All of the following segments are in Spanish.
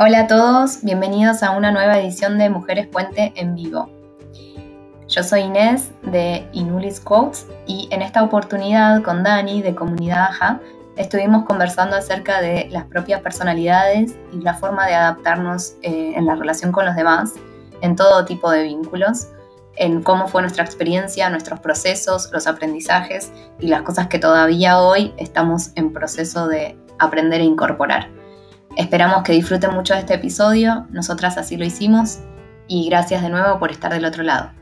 Hola a todos, bienvenidos a una nueva edición de Mujeres Puente en vivo. Yo soy Inés de Inulis Quotes y en esta oportunidad con Dani de Comunidad AJA estuvimos conversando acerca de las propias personalidades y la forma de adaptarnos eh, en la relación con los demás en todo tipo de vínculos, en cómo fue nuestra experiencia, nuestros procesos, los aprendizajes y las cosas que todavía hoy estamos en proceso de aprender e incorporar. Esperamos que disfruten mucho de este episodio, nosotras así lo hicimos y gracias de nuevo por estar del otro lado.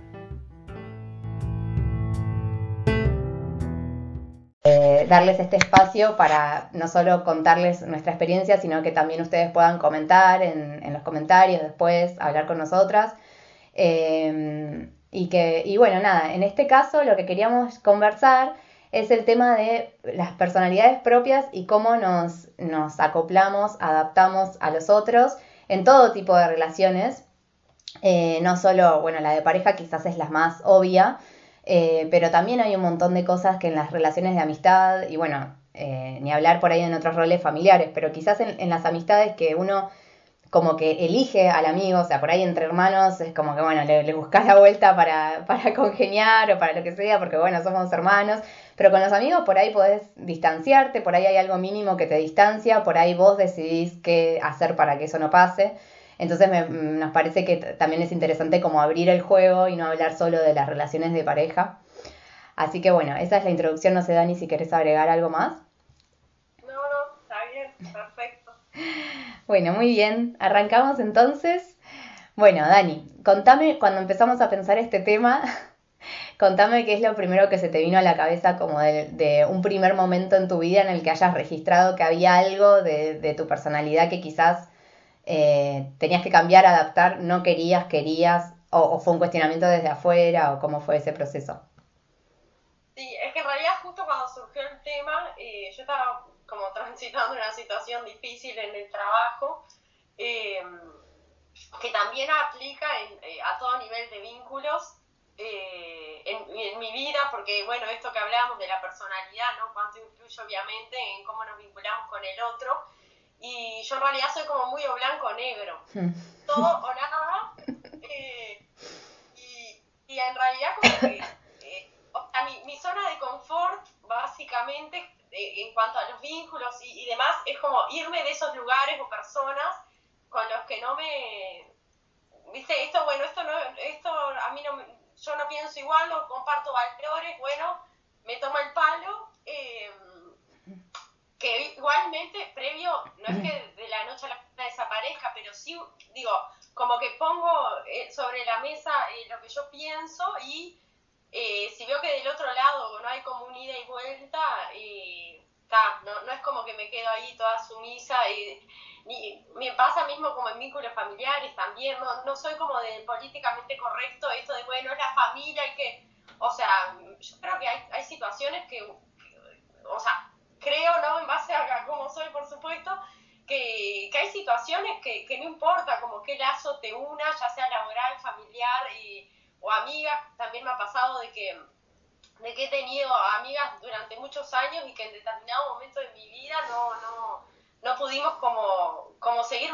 Eh, darles este espacio para no solo contarles nuestra experiencia, sino que también ustedes puedan comentar en, los comentarios después, hablar con nosotras. Eh, y que, y bueno, nada, en este caso lo que queríamos conversar es el tema de las personalidades propias y cómo nos, nos acoplamos, adaptamos a los otros en todo tipo de relaciones. Eh, no solo, bueno, la de pareja quizás es la más obvia, eh, pero también hay un montón de cosas que en las relaciones de amistad, y bueno, eh, ni hablar por ahí en otros roles familiares, pero quizás en, las amistades que uno como que elige al amigo, o sea, por ahí entre hermanos es como que, bueno, le, le buscas la vuelta para, para congeniar o para lo que sea, porque bueno, somos hermanos, pero con los amigos por ahí podés distanciarte, por ahí hay algo mínimo que te distancia, por ahí vos decidís qué hacer para que eso no pase. Entonces nos parece que también es interesante como abrir el juego y no hablar solo de las relaciones de pareja. Así que bueno, esa es la introducción, no sé Dani si querés agregar algo más. No, no, está bien, perfecto. Bueno, muy bien. Arrancamos entonces. Bueno, Dani, contame cuando empezamos a pensar este tema, contame qué es lo primero que se te vino a la cabeza como de, un primer momento en tu vida en el que hayas registrado que había algo de, tu personalidad que quizás eh, tenías que cambiar, adaptar, no querías, querías, o, fue un cuestionamiento desde afuera, o cómo fue ese proceso. Sí, es que en realidad justo cuando surgió el tema, eh, yo estaba como transitando una situación difícil en el trabajo, eh, que también aplica eh, a todo nivel de vínculos eh, en, mi vida, porque bueno, esto que hablábamos de la personalidad, ¿no? Cuánto influye obviamente en cómo nos vinculamos con el otro. Y yo en realidad soy como muy o blanco o negro. Hmm. Todo o nada. y, y, en realidad como que mi, mi, zona de confort básicamente en cuanto a los vínculos y, demás, es como irme de esos lugares o personas con los que no me... Viste, esto, bueno, esto no, esto a mí no, yo no pienso igual, no comparto valores, bueno, me tomo el palo, eh, que igualmente previo, no es que de la noche a la mañana desaparezca, pero sí, digo, como que pongo eh, sobre la mesa eh, lo que yo pienso y eh, si veo que del otro lado no hay como un ida y vuelta, eh, no, no es como que me quedo ahí toda sumisa y, me pasa mismo como en vínculos familiares también, no, no soy como de políticamente correcto esto de, bueno, es la familia y que, o sea, yo creo que hay, hay situaciones que, o sea, creo, ¿no? En base a cómo soy, por supuesto, que, que hay situaciones que, que, no importa como qué lazo te una, ya sea laboral, familiar, y o amigas, también me ha pasado de que, de que he tenido amigas durante muchos años y que en determinado momento de mi vida no, no, no pudimos como, como seguir,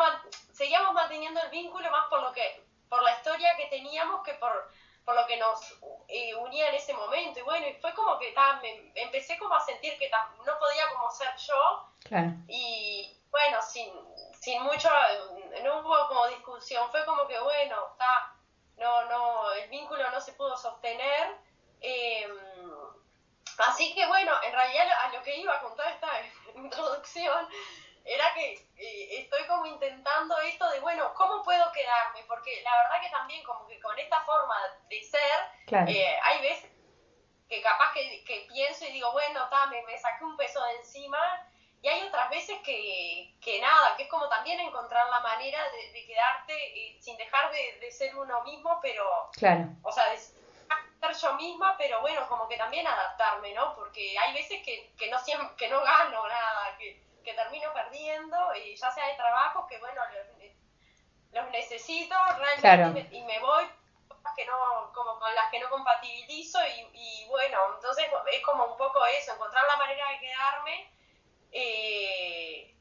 seguíamos manteniendo el vínculo más por lo que, por la historia que teníamos que por, por lo que nos eh, unía en ese momento. Y bueno, y fue como que me, empecé como a sentir que no podía como ser yo. Y bueno, sin, sin mucho, no hubo como discusión, fue como que bueno, está no, no, el vínculo no se pudo sostener. Em, así que bueno, en realidad a lo que iba con toda esta introducción era que eh, estoy como intentando esto de, bueno, ¿cómo puedo quedarme? Porque la verdad que también como que con esta forma de ser, eh, hay veces que capaz que, que, pienso y digo, bueno, ta, me, me saqué un peso de encima y hay otras veces que, que nada, que es como también encontrar la manera de, quedarte eh, sin dejar de, ser uno mismo, pero, claro. o sea, de ser yo misma, pero bueno, como que también adaptarme, ¿no? Porque hay veces que, que no siempre, que no gano nada, que, que termino perdiendo, y ya sea de trabajo, que bueno, los, necesito realmente y, me, voy que no, como con las que no compatibilizo y, y bueno, entonces es como un poco eso, encontrar la manera de quedarme eh,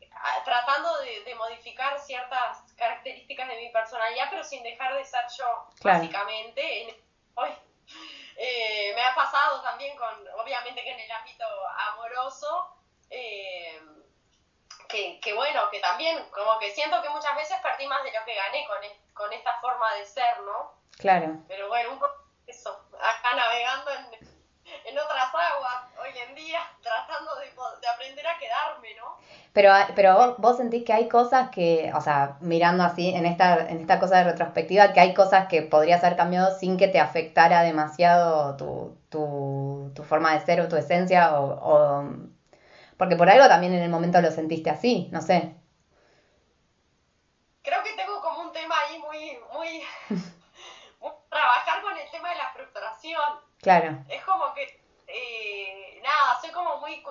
tratando de, modificar ciertas características de mi personalidad, pero sin dejar de ser yo, básicamente. hoy, eh, me ha pasado también con, obviamente que en el ámbito amoroso, eh, que, bueno, que también como que siento que muchas veces perdí más de lo que gané con, con esta forma de ser, ¿no? Claro. Pero bueno, un poco eso, acá navegando en, en otras aguas hoy en día, tratando de, de aprender a quedarme, ¿no? Pero, pero vos, sentís que hay cosas que, o sea, mirando así en esta, en esta cosa de retrospectiva, que hay cosas que podrías haber cambiado sin que te afectara demasiado tu, tu, tu forma de ser o tu esencia, o, o, porque por algo también en el momento lo sentiste así, no sé. Creo que tengo como un tema ahí muy, muy, trabajar con el tema de la frustración. Claro. Es como que, eh, nada, soy como muy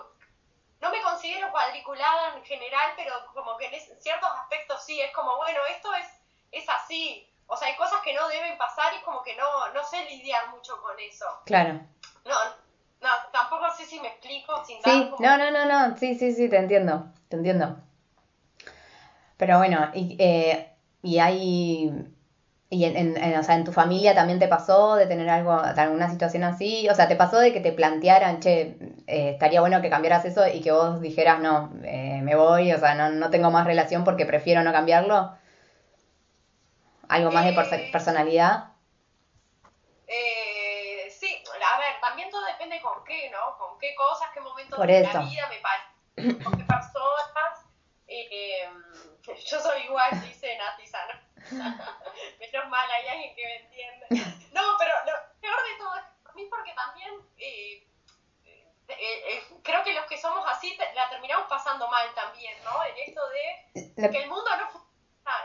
no me considero cuadriculada en general, pero como que en ciertos aspectos sí, es como, bueno, esto es, es así. O sea, hay cosas que no deben pasar y es como que no, no sé lidiar mucho con eso. Claro. No, no, tampoco sé si me explico sin Sí, no, no, no, no, sí, sí, sí, te entiendo, te entiendo. Pero bueno, y, eh, y hay y en, en, o sea, en tu familia también te pasó de tener algo, alguna situación así, o sea, te pasó de que te plantearan, che, eh, estaría bueno que cambiaras eso y que vos dijeras, no, eh, me voy, o sea, no, no tengo más relación porque prefiero no cambiarlo. ¿Algo más de eh, personalidad? sí, a ver, también todo depende con qué, ¿no? Con qué cosas, qué momentos de la vida me parecen, con qué personas. yo soy igual, dice Nati Menos mal, hay alguien que me entiende. No, pero lo peor de todo es a mí porque también eh, eh, creo que los que somos así la terminamos pasando mal también, ¿no? En esto de que el mundo no funciona.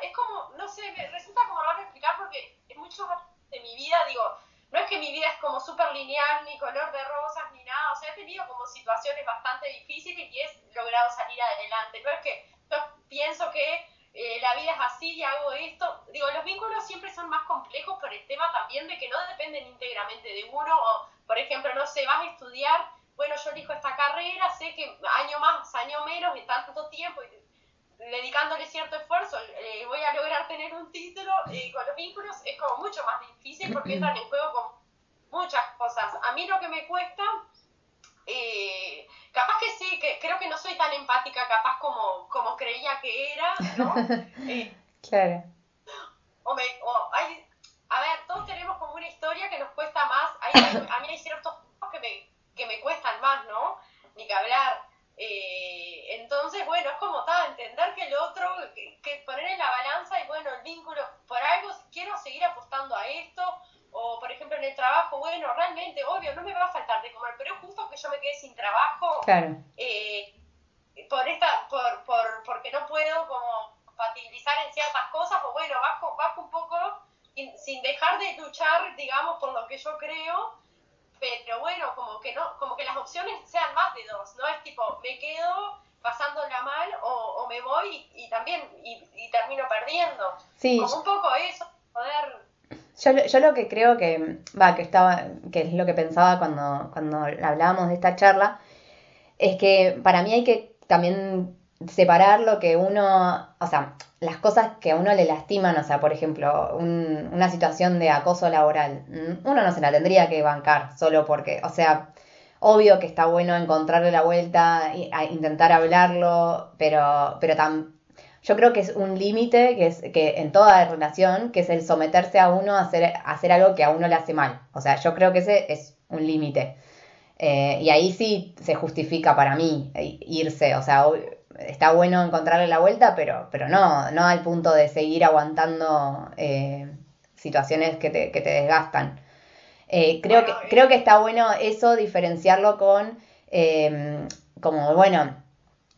Es como, no sé, me resulta como raro explicar porque en muchos de mi vida, digo, no es que mi vida es como súper lineal, ni color de rosas, ni nada. O sea, he tenido como situaciones bastante difíciles y he logrado salir adelante. No es que yo pienso que eh, la vida es así y hago esto. Digo, los vínculos siempre son más complejos por el tema también de que no dependen íntegramente de uno. O, por ejemplo, no sé, vas a estudiar, bueno, yo elijo esta carrera, sé que año más, año menos, de tanto tiempo, y dedicándole cierto esfuerzo, eh, voy a lograr tener un título. Con los vínculos es como mucho más difícil porque entran en juego con muchas cosas. A mí lo que me cuesta eh, capaz que sí, que creo que no soy tan empática, capaz como, como creía que era, ¿no? Eh, claro. O me, o hay, a ver, todos tenemos como una historia que nos cuesta más. Hay, a mí hay ciertos cosas que me, que me cuestan más, ¿no? Ni que hablar. Eh, entonces, bueno, es como tal, entender que el otro, que, que, poner en la balanza y bueno, el vínculo, por algo quiero seguir apostando a esto, o por ejemplo en el trabajo, bueno, realmente, obvio, no me va a faltar de comer, pero es justo que yo me quede sin trabajo, claro. eh, por esta, por, por, porque no puedo como compatibilizar en ciertas cosas, o bueno, bajo, bajo un poco sin dejar de luchar, digamos, por lo que yo creo, pero bueno, como que no, como que las opciones sean más de dos, ¿no? Es tipo, me quedo pasándola mal o, o me voy y, también y, y, termino perdiendo. Sí. Como un poco eso, poder yo, yo lo que creo que, va, que estaba, que es lo que pensaba cuando, cuando hablábamos de esta charla, es que para mí hay que también separar lo que uno, o sea, las cosas que a uno le lastiman, o sea, por ejemplo, una situación de acoso laboral, uno no se la tendría que bancar solo porque, o sea, obvio que está bueno encontrarle la vuelta, intentar hablarlo, pero, pero también yo creo que es un límite que es que en toda relación, que es el someterse a uno a hacer, hacer algo que a uno le hace mal. O sea, yo creo que ese es un límite. Eh, y ahí sí se justifica para mí irse. O sea, está bueno encontrarle la vuelta, pero, pero no, no al punto de seguir aguantando eh, situaciones que te, que te desgastan. Eh, creo, que, creo que está bueno eso, diferenciarlo con, como, bueno,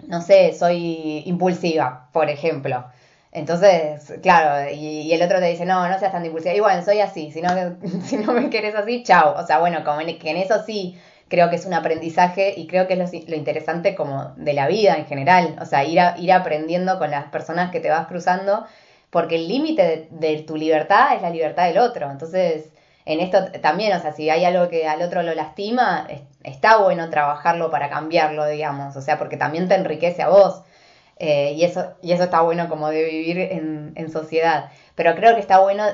no sé, soy impulsiva, por ejemplo. Entonces, claro, y, el otro te dice, no, no seas tan impulsiva. Y bueno, soy así, si no, si no me querés así, chao. O sea, bueno, como en, que en eso sí creo que es un aprendizaje y creo que es lo, interesante como de la vida en general. O sea, ir, ir aprendiendo con las personas que te vas cruzando, porque el límite de, tu libertad es la libertad del otro. Entonces, en esto también, o sea, si hay algo que al otro lo lastima, está bueno trabajarlo para cambiarlo, digamos, o sea, porque también te enriquece a vos. Eh, y, eso, y eso está bueno como de vivir en, en sociedad. Pero creo que está bueno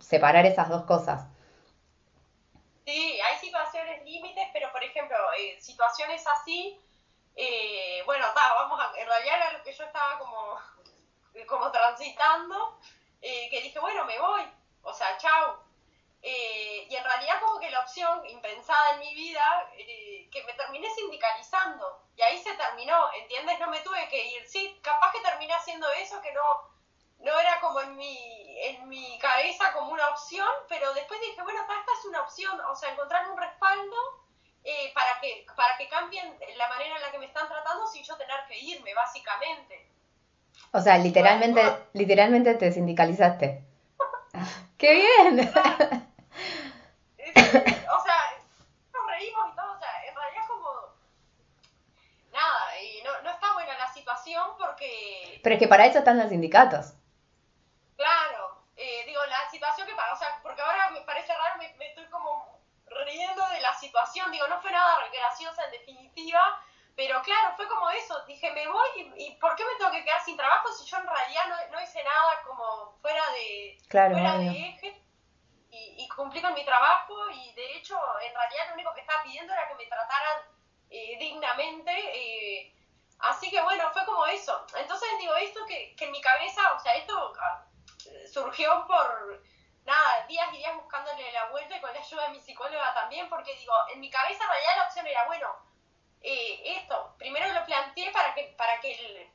separar esas dos cosas. Sí, hay situaciones límites, pero por ejemplo, eh, situaciones así, eh, bueno, vamos a, en realidad era lo que yo estaba como, como transitando, que dije, bueno, me voy, o sea, chau, eh, y en realidad como que la opción impensada en mi vida, eh, que me terminé sindicalizando. Y ahí se terminó, ¿entiendes? No me tuve que ir. Sí, capaz que terminé haciendo eso, que no, no era como en mi, en mi cabeza como una opción, pero después dije, bueno, esta es una opción, o sea, encontrar un respaldo eh, para, que, para que cambien la manera en la que me están tratando sin yo tener que irme, básicamente. O sea, literalmente, literalmente te sindicalizaste. ¡Qué bien! o sea, nos reímos y todo, o sea, en realidad es como... Nada, y no, no está buena la situación porque... Pero es que para eso están los sindicatos. Claro, eh, digo, la situación que para, o sea, porque ahora me parece raro, me, me estoy como riendo de la situación, digo, no fue nada graciosa en definitiva, pero claro, fue como eso, dije, me voy y, ¿por qué me tengo que quedar sin trabajo si yo en realidad no, no hice nada como fuera de, fuera de eje? y, cumplí con mi trabajo y de hecho en realidad lo único que estaba pidiendo era que me trataran eh, dignamente. Eh, así que bueno, fue como eso. Entonces digo, esto que, que en mi cabeza, o sea, esto ah, surgió por nada, días y días buscándole la vuelta y con la ayuda de mi psicóloga también, porque digo, en mi cabeza en realidad la opción era, bueno, eh, esto, primero lo planteé para que, para que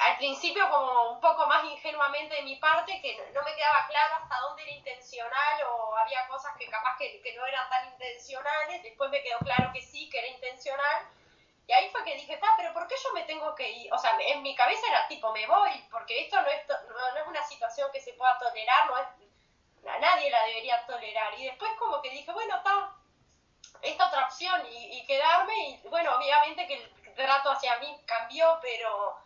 al principio como un poco más ingenuamente de mi parte, que no, me quedaba claro hasta dónde era intencional o había cosas que capaz que, no eran tan intencionales, después me quedó claro que sí, que era intencional. Y ahí fue que dije, está, pero ¿por qué yo me tengo que ir? O sea, en mi cabeza era tipo, me voy, porque esto no es, no, es una situación que se pueda tolerar, no es, a nadie la debería tolerar. Y después como que dije, bueno, está, esta otra opción y, y quedarme, y bueno, obviamente que el trato hacia mí cambió, pero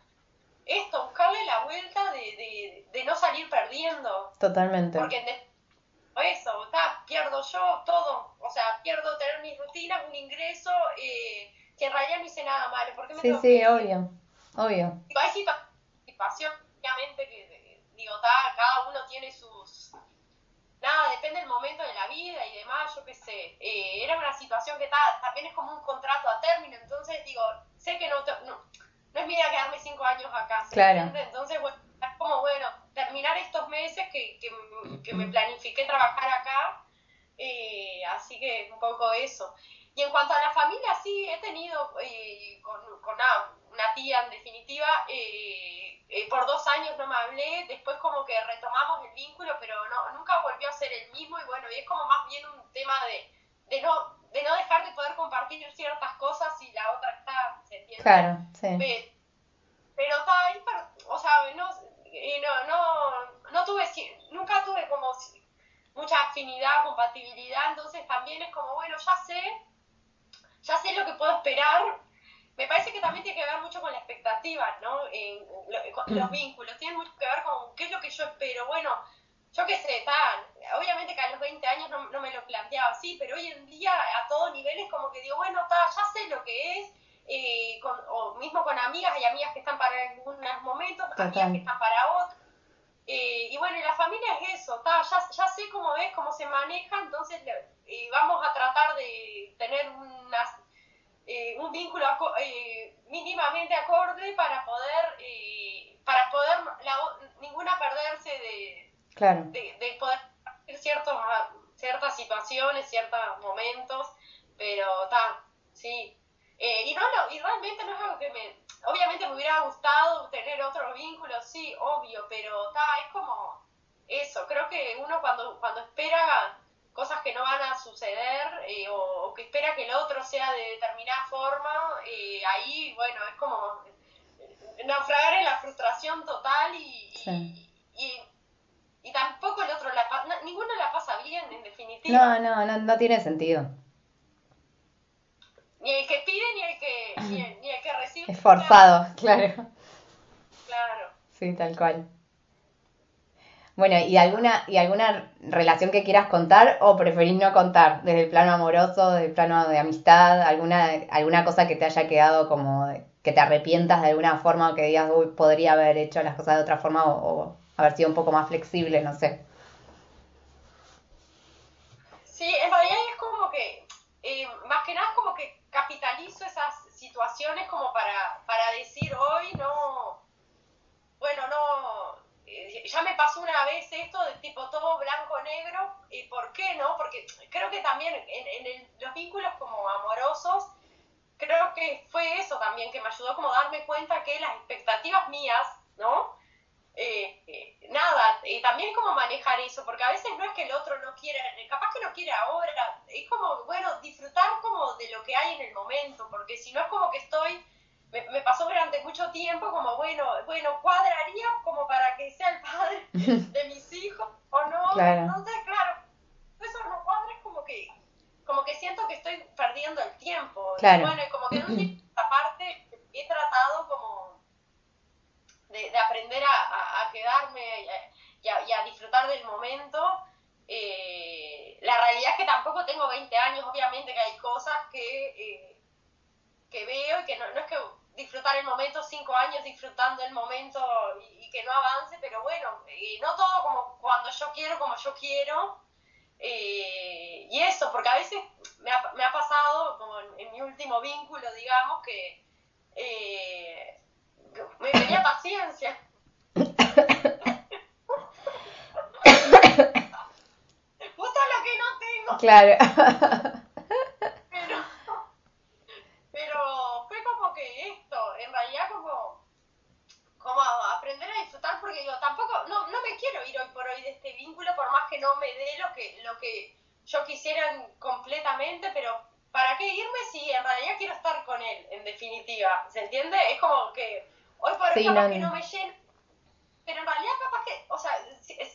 esto, buscarle la vuelta de, de, no salir perdiendo. Totalmente. Porque eso, está, pierdo yo todo, o sea, pierdo tener mis rutinas, un ingreso, eh, que en realidad no hice nada malo. ¿Por qué me sí, sí, obvio, obvio. hay situación, obviamente, que digo, está, cada uno tiene sus... Nada, depende del momento de la vida y demás, yo qué sé. Eh, era una situación que está, también es como un contrato a término, entonces digo, sé que no, no no es mira quedarme cinco años acá. Claro. Entonces, bueno, es como, bueno, terminar estos meses que, que, me planifiqué trabajar acá, eh, así que un poco eso. Y en cuanto a la familia, sí, he tenido eh, con, con una, tía en definitiva, eh, por dos años no me hablé, después como que retomamos el vínculo, pero no, nunca volvió a ser el mismo y bueno, y es como más bien un tema de, de no de no dejar de poder compartir ciertas cosas y la otra está, ¿se entiende? Claro, sí. Pero, está ahí, o sea, no, no, no, no tuve, nunca tuve como mucha afinidad, compatibilidad, entonces también es como, bueno, ya sé, ya sé lo que puedo esperar. Me parece que también tiene que ver mucho con la expectativa, ¿no? En, los vínculos, tienen mucho que ver con qué es lo que yo espero. Bueno, yo qué sé, tal, obviamente que a los 20 años no, no, me lo planteaba así, pero hoy en día a todo nivel es como que digo, bueno, ta, ya sé lo que es, eh, con, o mismo con amigas, hay amigas que están para algunos momentos, amigas que están para otros. Eh, y bueno, la familia es eso, ta, ya, ya sé cómo es, cómo se maneja, entonces eh, vamos a tratar de tener unas, un vínculo mínimamente acorde para poder, para poder la, ninguna perderse de Claro. De, poder hacer ciertos, ah, ciertas situaciones, ciertos momentos, pero está, sí. Eh, y, no, y realmente no es algo que me... Obviamente me hubiera gustado tener otro vínculo, sí, obvio, pero está, es como eso. Creo que uno cuando, cuando espera cosas que no van a suceder eh, o, que espera que el otro sea de determinada forma, eh, ahí, bueno, es como naufragar en la frustración total y, y y tampoco el otro la pasa, ninguno la pasa bien en definitiva. No, no, no, no tiene sentido. Ni el que pide ni el que, ni el, que recibe. Es forzado, claro. Claro. Sí, tal cual. Bueno, ¿y alguna, ¿y alguna relación que quieras contar o preferís no contar? Desde el plano amoroso, desde el plano de amistad, alguna, alguna cosa que te haya quedado como que te arrepientas de alguna forma o que digas, uy, podría haber hecho las cosas de otra forma o, haber sido un poco más flexible, no sé. Sí, en realidad es como que, eh, más que nada es como que capitalizo esas situaciones como para, para decir hoy no, bueno, no, ya me pasó una vez esto de tipo todo blanco-negro, ¿y por qué no? Porque creo que también en, los vínculos como amorosos, creo que fue eso también que me ayudó como darme cuenta que las expectativas mías, ¿no? Eh, eh, nada, y también como manejar eso, porque a veces no es que el otro no quiera, capaz que no quiere ahora, es como, bueno, disfrutar como de lo que hay en el momento, porque si no es como que estoy me, pasó durante mucho tiempo como, bueno, bueno, cuadraría como para que sea el padre de mis hijos o no. Entonces, claro, eso no cuadra es como que, como que siento que estoy perdiendo el tiempo. Claro. Y bueno, como que en parte he tratado como de, aprender a, quedarme y a, disfrutar del momento. Eh, la realidad es que tampoco tengo 20 años, obviamente que hay cosas que, eh, que veo y que no, disfrutar el momento, cinco años disfrutando el momento y, que no avance, pero bueno, y no todo como cuando yo quiero, como yo quiero. Eh, y eso, porque a veces me ha, me ha pasado, como en, mi último vínculo, digamos, que eh, me tenía paciencia. Justo lo que no tengo. Claro. porque digo, tampoco, no, no me quiero ir hoy por hoy de este vínculo, por más que no me dé lo que, lo que yo quisiera completamente, pero ¿para qué irme si en realidad quiero estar con él, en definitiva? ¿Se entiende? Es como que capaz que no me llena, pero en realidad capaz que, o sea,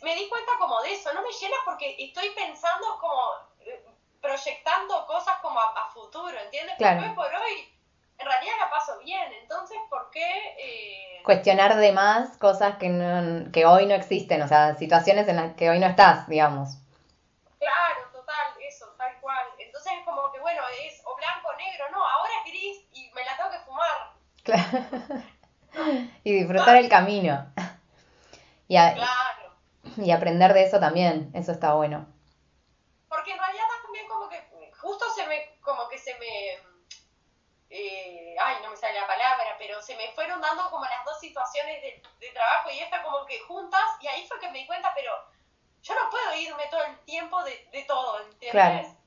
me di cuenta como de eso, no me llena porque estoy pensando como, eh, proyectando cosas como a, futuro, ¿entiendes? Porque hoy por hoy en realidad la paso bien, entonces, ¿por qué? Eh... Cuestionar de más cosas que, no, que hoy no existen, o sea, situaciones en las que hoy no estás, digamos. Claro, total, eso, tal cual. Entonces es como que, bueno, es o blanco o negro, no, ahora es gris y me la tengo que fumar. Claro. Y disfrutar el camino. Y, claro. y aprender de eso también, eso está bueno. Porque en realidad también como que justo se me, como que se me eh, ay, no me sale la palabra, pero se me fueron dando como las dos situaciones de, trabajo y esta como que juntas, y ahí fue que me di cuenta, pero yo no puedo irme todo el tiempo de, de todo, ¿entiendes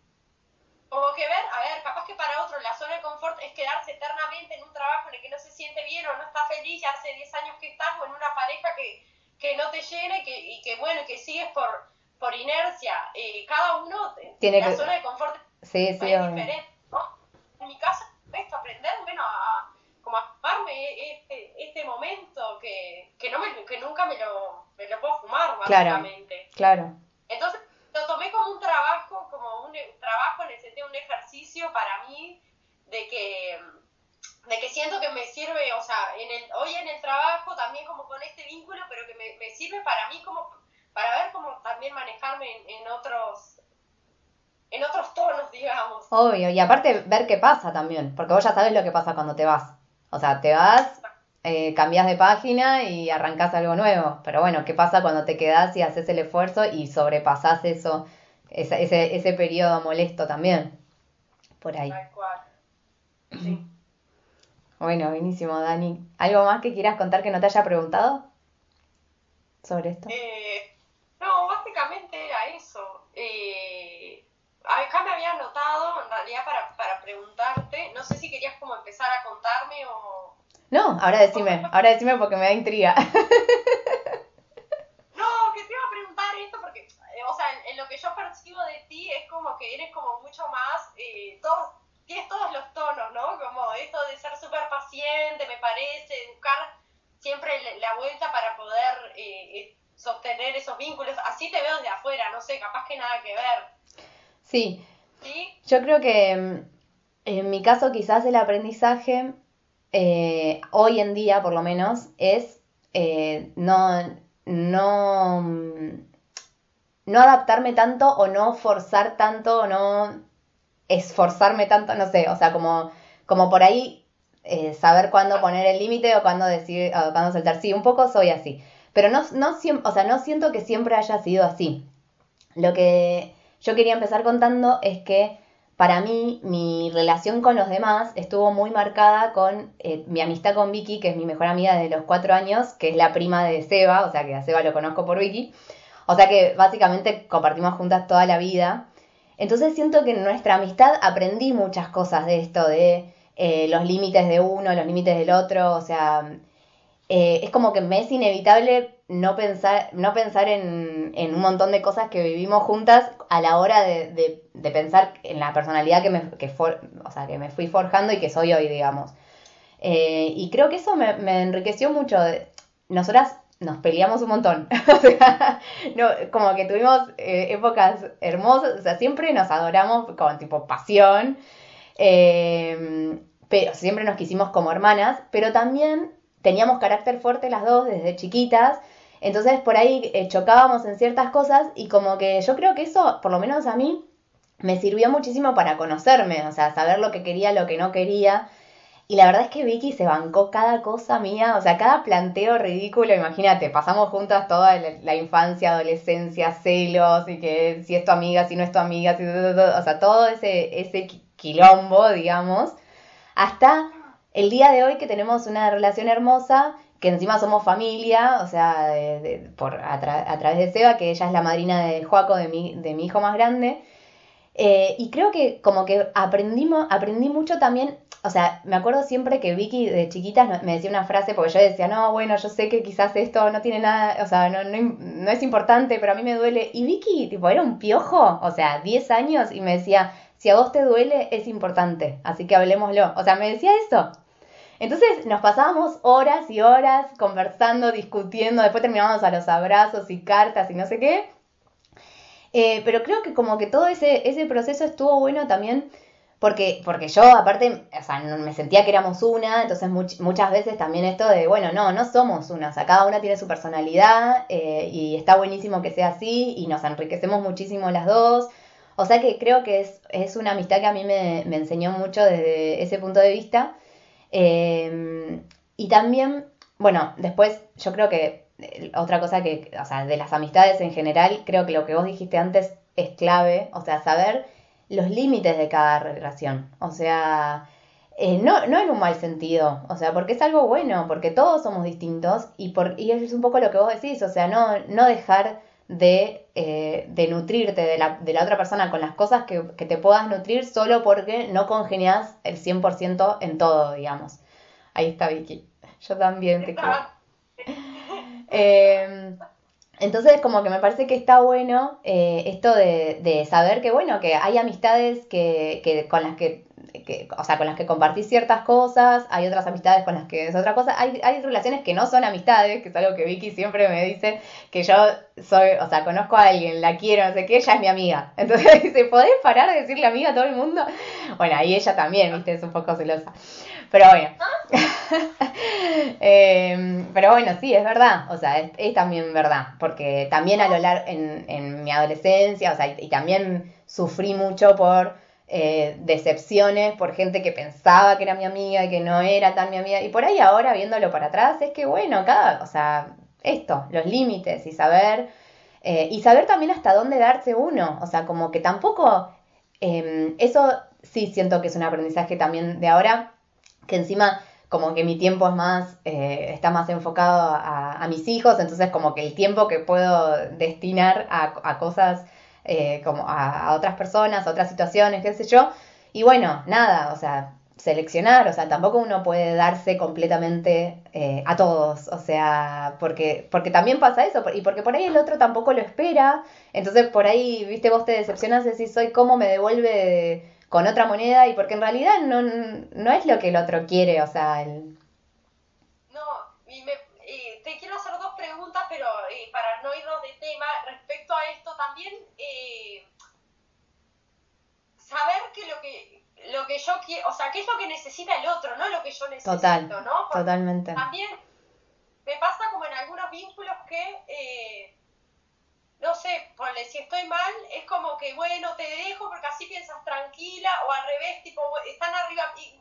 que ver, a ver, capaz que para otro la zona de confort es quedarse eternamente en un trabajo en el que no se siente bien o no está feliz, ya hace 10 años que estás, o en una pareja que, no te llena y que, y que bueno, que sigues por, por inercia. Eh, cada uno, Tiene la zona de confort sí, es diferente. En mi caso, esto, aprender, bueno, a, como a fumarme este, este momento que, que, no me, que nunca me lo, me lo puedo fumar, básicamente. Claro, Entonces lo tomé como un trabajo, como un trabajo en el sentido un ejercicio para mí de que de que siento que me sirve, o sea, en el, hoy en el trabajo también como con este vínculo, pero que me, me sirve para mí como para ver cómo también manejarme en, en otros en otros tonos, digamos. Obvio, y aparte ver qué pasa también, porque vos ya sabes lo que pasa cuando te vas. O sea, te vas, eh, cambias de página y arrancas algo nuevo. Pero bueno, ¿qué pasa cuando te quedas y haces el esfuerzo y sobrepasás eso, ese, ese, ese periodo molesto también? Por ahí. Tal cual. Sí. Bueno, buenísimo, Dani. ¿Algo más que quieras contar que no te haya preguntado sobre esto? Eh, no, básicamente era eso. Eh, acá me había anotado, en realidad, para, para preguntarte, no sé si querías como empezar a contarme o... No, ahora decime, ahora decime porque me da intriga. no, que te iba a preguntar esto porque, o sea, en, lo que yo percibo de ti es como que eres como mucho más, eh, todos, tienes todos los tonos, ¿no? Como esto de ser súper paciente, me parece, buscar siempre la vuelta para poder eh, sostener esos vínculos. Así te veo desde afuera, no sé, capaz que nada que ver. Sí. Yo creo que mm, en mi caso quizás el aprendizaje, eh, hoy en día por lo menos, es eh, no, no, no adaptarme tanto o no forzar tanto o no esforzarme tanto, no sé, o sea, como, como por ahí eh, saber cuándo poner el límite o cuándo decir, o cuándo saltar. Sí, un poco soy así, pero no, no, o sea, no siento que siempre haya sido así. Lo que yo quería empezar contando es que para mí mi relación con los demás estuvo muy marcada con eh, mi amistad con Vicky, que es mi mejor amiga desde los cuatro años, que es la prima de Seba, o sea que a Seba lo conozco por Vicky. O sea que básicamente compartimos juntas toda la vida. Entonces siento que en nuestra amistad aprendí muchas cosas de esto, de eh, los límites de uno, los límites del otro, o sea, eh, es como que me es inevitable no pensar, no pensar en, un montón de cosas que vivimos juntas a la hora de, pensar en la personalidad que me, o sea, que me fui forjando y que soy hoy, digamos. Eh, y creo que eso me, me enriqueció mucho. Nosotras nos peleamos un montón. o sea, no, como que tuvimos eh, épocas hermosas, o sea, siempre nos adoramos con tipo pasión, em, pero siempre nos quisimos como hermanas, pero también teníamos carácter fuerte las dos desde chiquitas, entonces por ahí eh, chocábamos en ciertas cosas y como que yo creo que eso, por lo menos a mí, me sirvió muchísimo para conocerme, o sea, saber lo que quería, lo que no quería. Y la verdad es que Vicky se bancó cada cosa mía, o sea, cada planteo ridículo, imagínate, pasamos juntas toda la infancia, adolescencia, celos, y que si es tu amiga, si no es tu amiga, si, o sea, todo ese, ese quilombo, digamos, hasta el día de hoy que tenemos una relación hermosa, que encima somos familia, o sea, por, a, través de Seba, que ella es la madrina de Joaco, de mi, de mi hijo más grande, eh, y creo que como que aprendimos, aprendí mucho también o sea, me acuerdo siempre que Vicky de chiquita me decía una frase, porque yo decía, no, bueno, yo sé que quizás esto no tiene nada, o sea, no, no, es importante, pero a mí me duele. Y Vicky, tipo, era un piojo, o sea, 10 años, y me decía, si a vos te duele, es importante, así que hablemoslo. O sea, me decía eso. Entonces nos pasábamos horas y horas conversando, discutiendo, después terminábamos a los abrazos y cartas y no sé qué. Eh, pero creo que como que todo ese, ese proceso estuvo bueno también porque, porque yo, aparte, o sea, me sentía que éramos una, entonces muchas veces también esto de, bueno, no, no somos una, o sea, cada una tiene su personalidad eh, y está buenísimo que sea así y nos enriquecemos muchísimo las dos. O sea que creo que es, es una amistad que a mí me, me, enseñó mucho desde ese punto de vista. Em, y también, bueno, después yo creo que eh, otra cosa que, o sea, de las amistades en general, creo que lo que vos dijiste antes es clave, o sea, saber los límites de cada relación. O sea, eh, no, no en un mal sentido, o sea, porque es algo bueno, porque todos somos distintos y, por, y es un poco lo que vos decís, o sea, no, no dejar de, eh, de nutrirte de la, de la, otra persona con las cosas que, que, te puedas nutrir solo porque no congenias el 100% en todo, digamos. Ahí está Vicky. Yo también te quiero. Eh, entonces, como que me parece que está bueno eh, esto de, de, saber que, bueno, que hay amistades que, que con las que, que, o sea, con las que compartís ciertas cosas, hay otras amistades con las que es otra cosa, hay, hay relaciones que no son amistades, que es algo que Vicky siempre me dice, que yo soy, o sea, conozco a alguien, la quiero, no sé qué, ella es mi amiga. Entonces dice, ¿podés parar de decirle amiga a todo el mundo? Bueno, ahí ella también, viste, es un poco celosa. Pero bueno. Em, pero bueno, sí, es verdad. O sea, es, también verdad. Porque también a lo largo, en, en mi adolescencia, o sea, y, también sufrí mucho por eh, decepciones, por gente que pensaba que era mi amiga y que no era tan mi amiga. Y por ahí ahora, viéndolo para atrás, es que bueno, cada, o sea, esto, los límites y saber, eh, y saber también hasta dónde darse uno. O sea, como que tampoco, em, eso sí siento que es un aprendizaje también de ahora que encima como que mi tiempo es más, eh, está más enfocado a, mis hijos, entonces como que el tiempo que puedo destinar a, cosas eh, como a, otras personas, a otras situaciones, qué sé yo, y bueno, nada, o sea, seleccionar, o sea, tampoco uno puede darse completamente eh, a todos, o sea, porque, porque también pasa eso, y porque por ahí el otro tampoco lo espera, entonces por ahí, viste, vos te decepcionas decís, soy cómo me devuelve con otra moneda y porque en realidad no, no es lo que el otro quiere, o sea, el... No, y me, te quiero hacer dos preguntas, pero eh, para no irnos de tema, respecto a esto también, eh, saber que lo que lo que yo quiero, o sea, qué es lo que necesita el otro, no lo que yo necesito, Total, ¿no? totalmente. También me pasa como en algunos vínculos que perdóname, si estoy mal, es como que, bueno, te dejo porque así piensas tranquila, o al revés, tipo, están arriba, y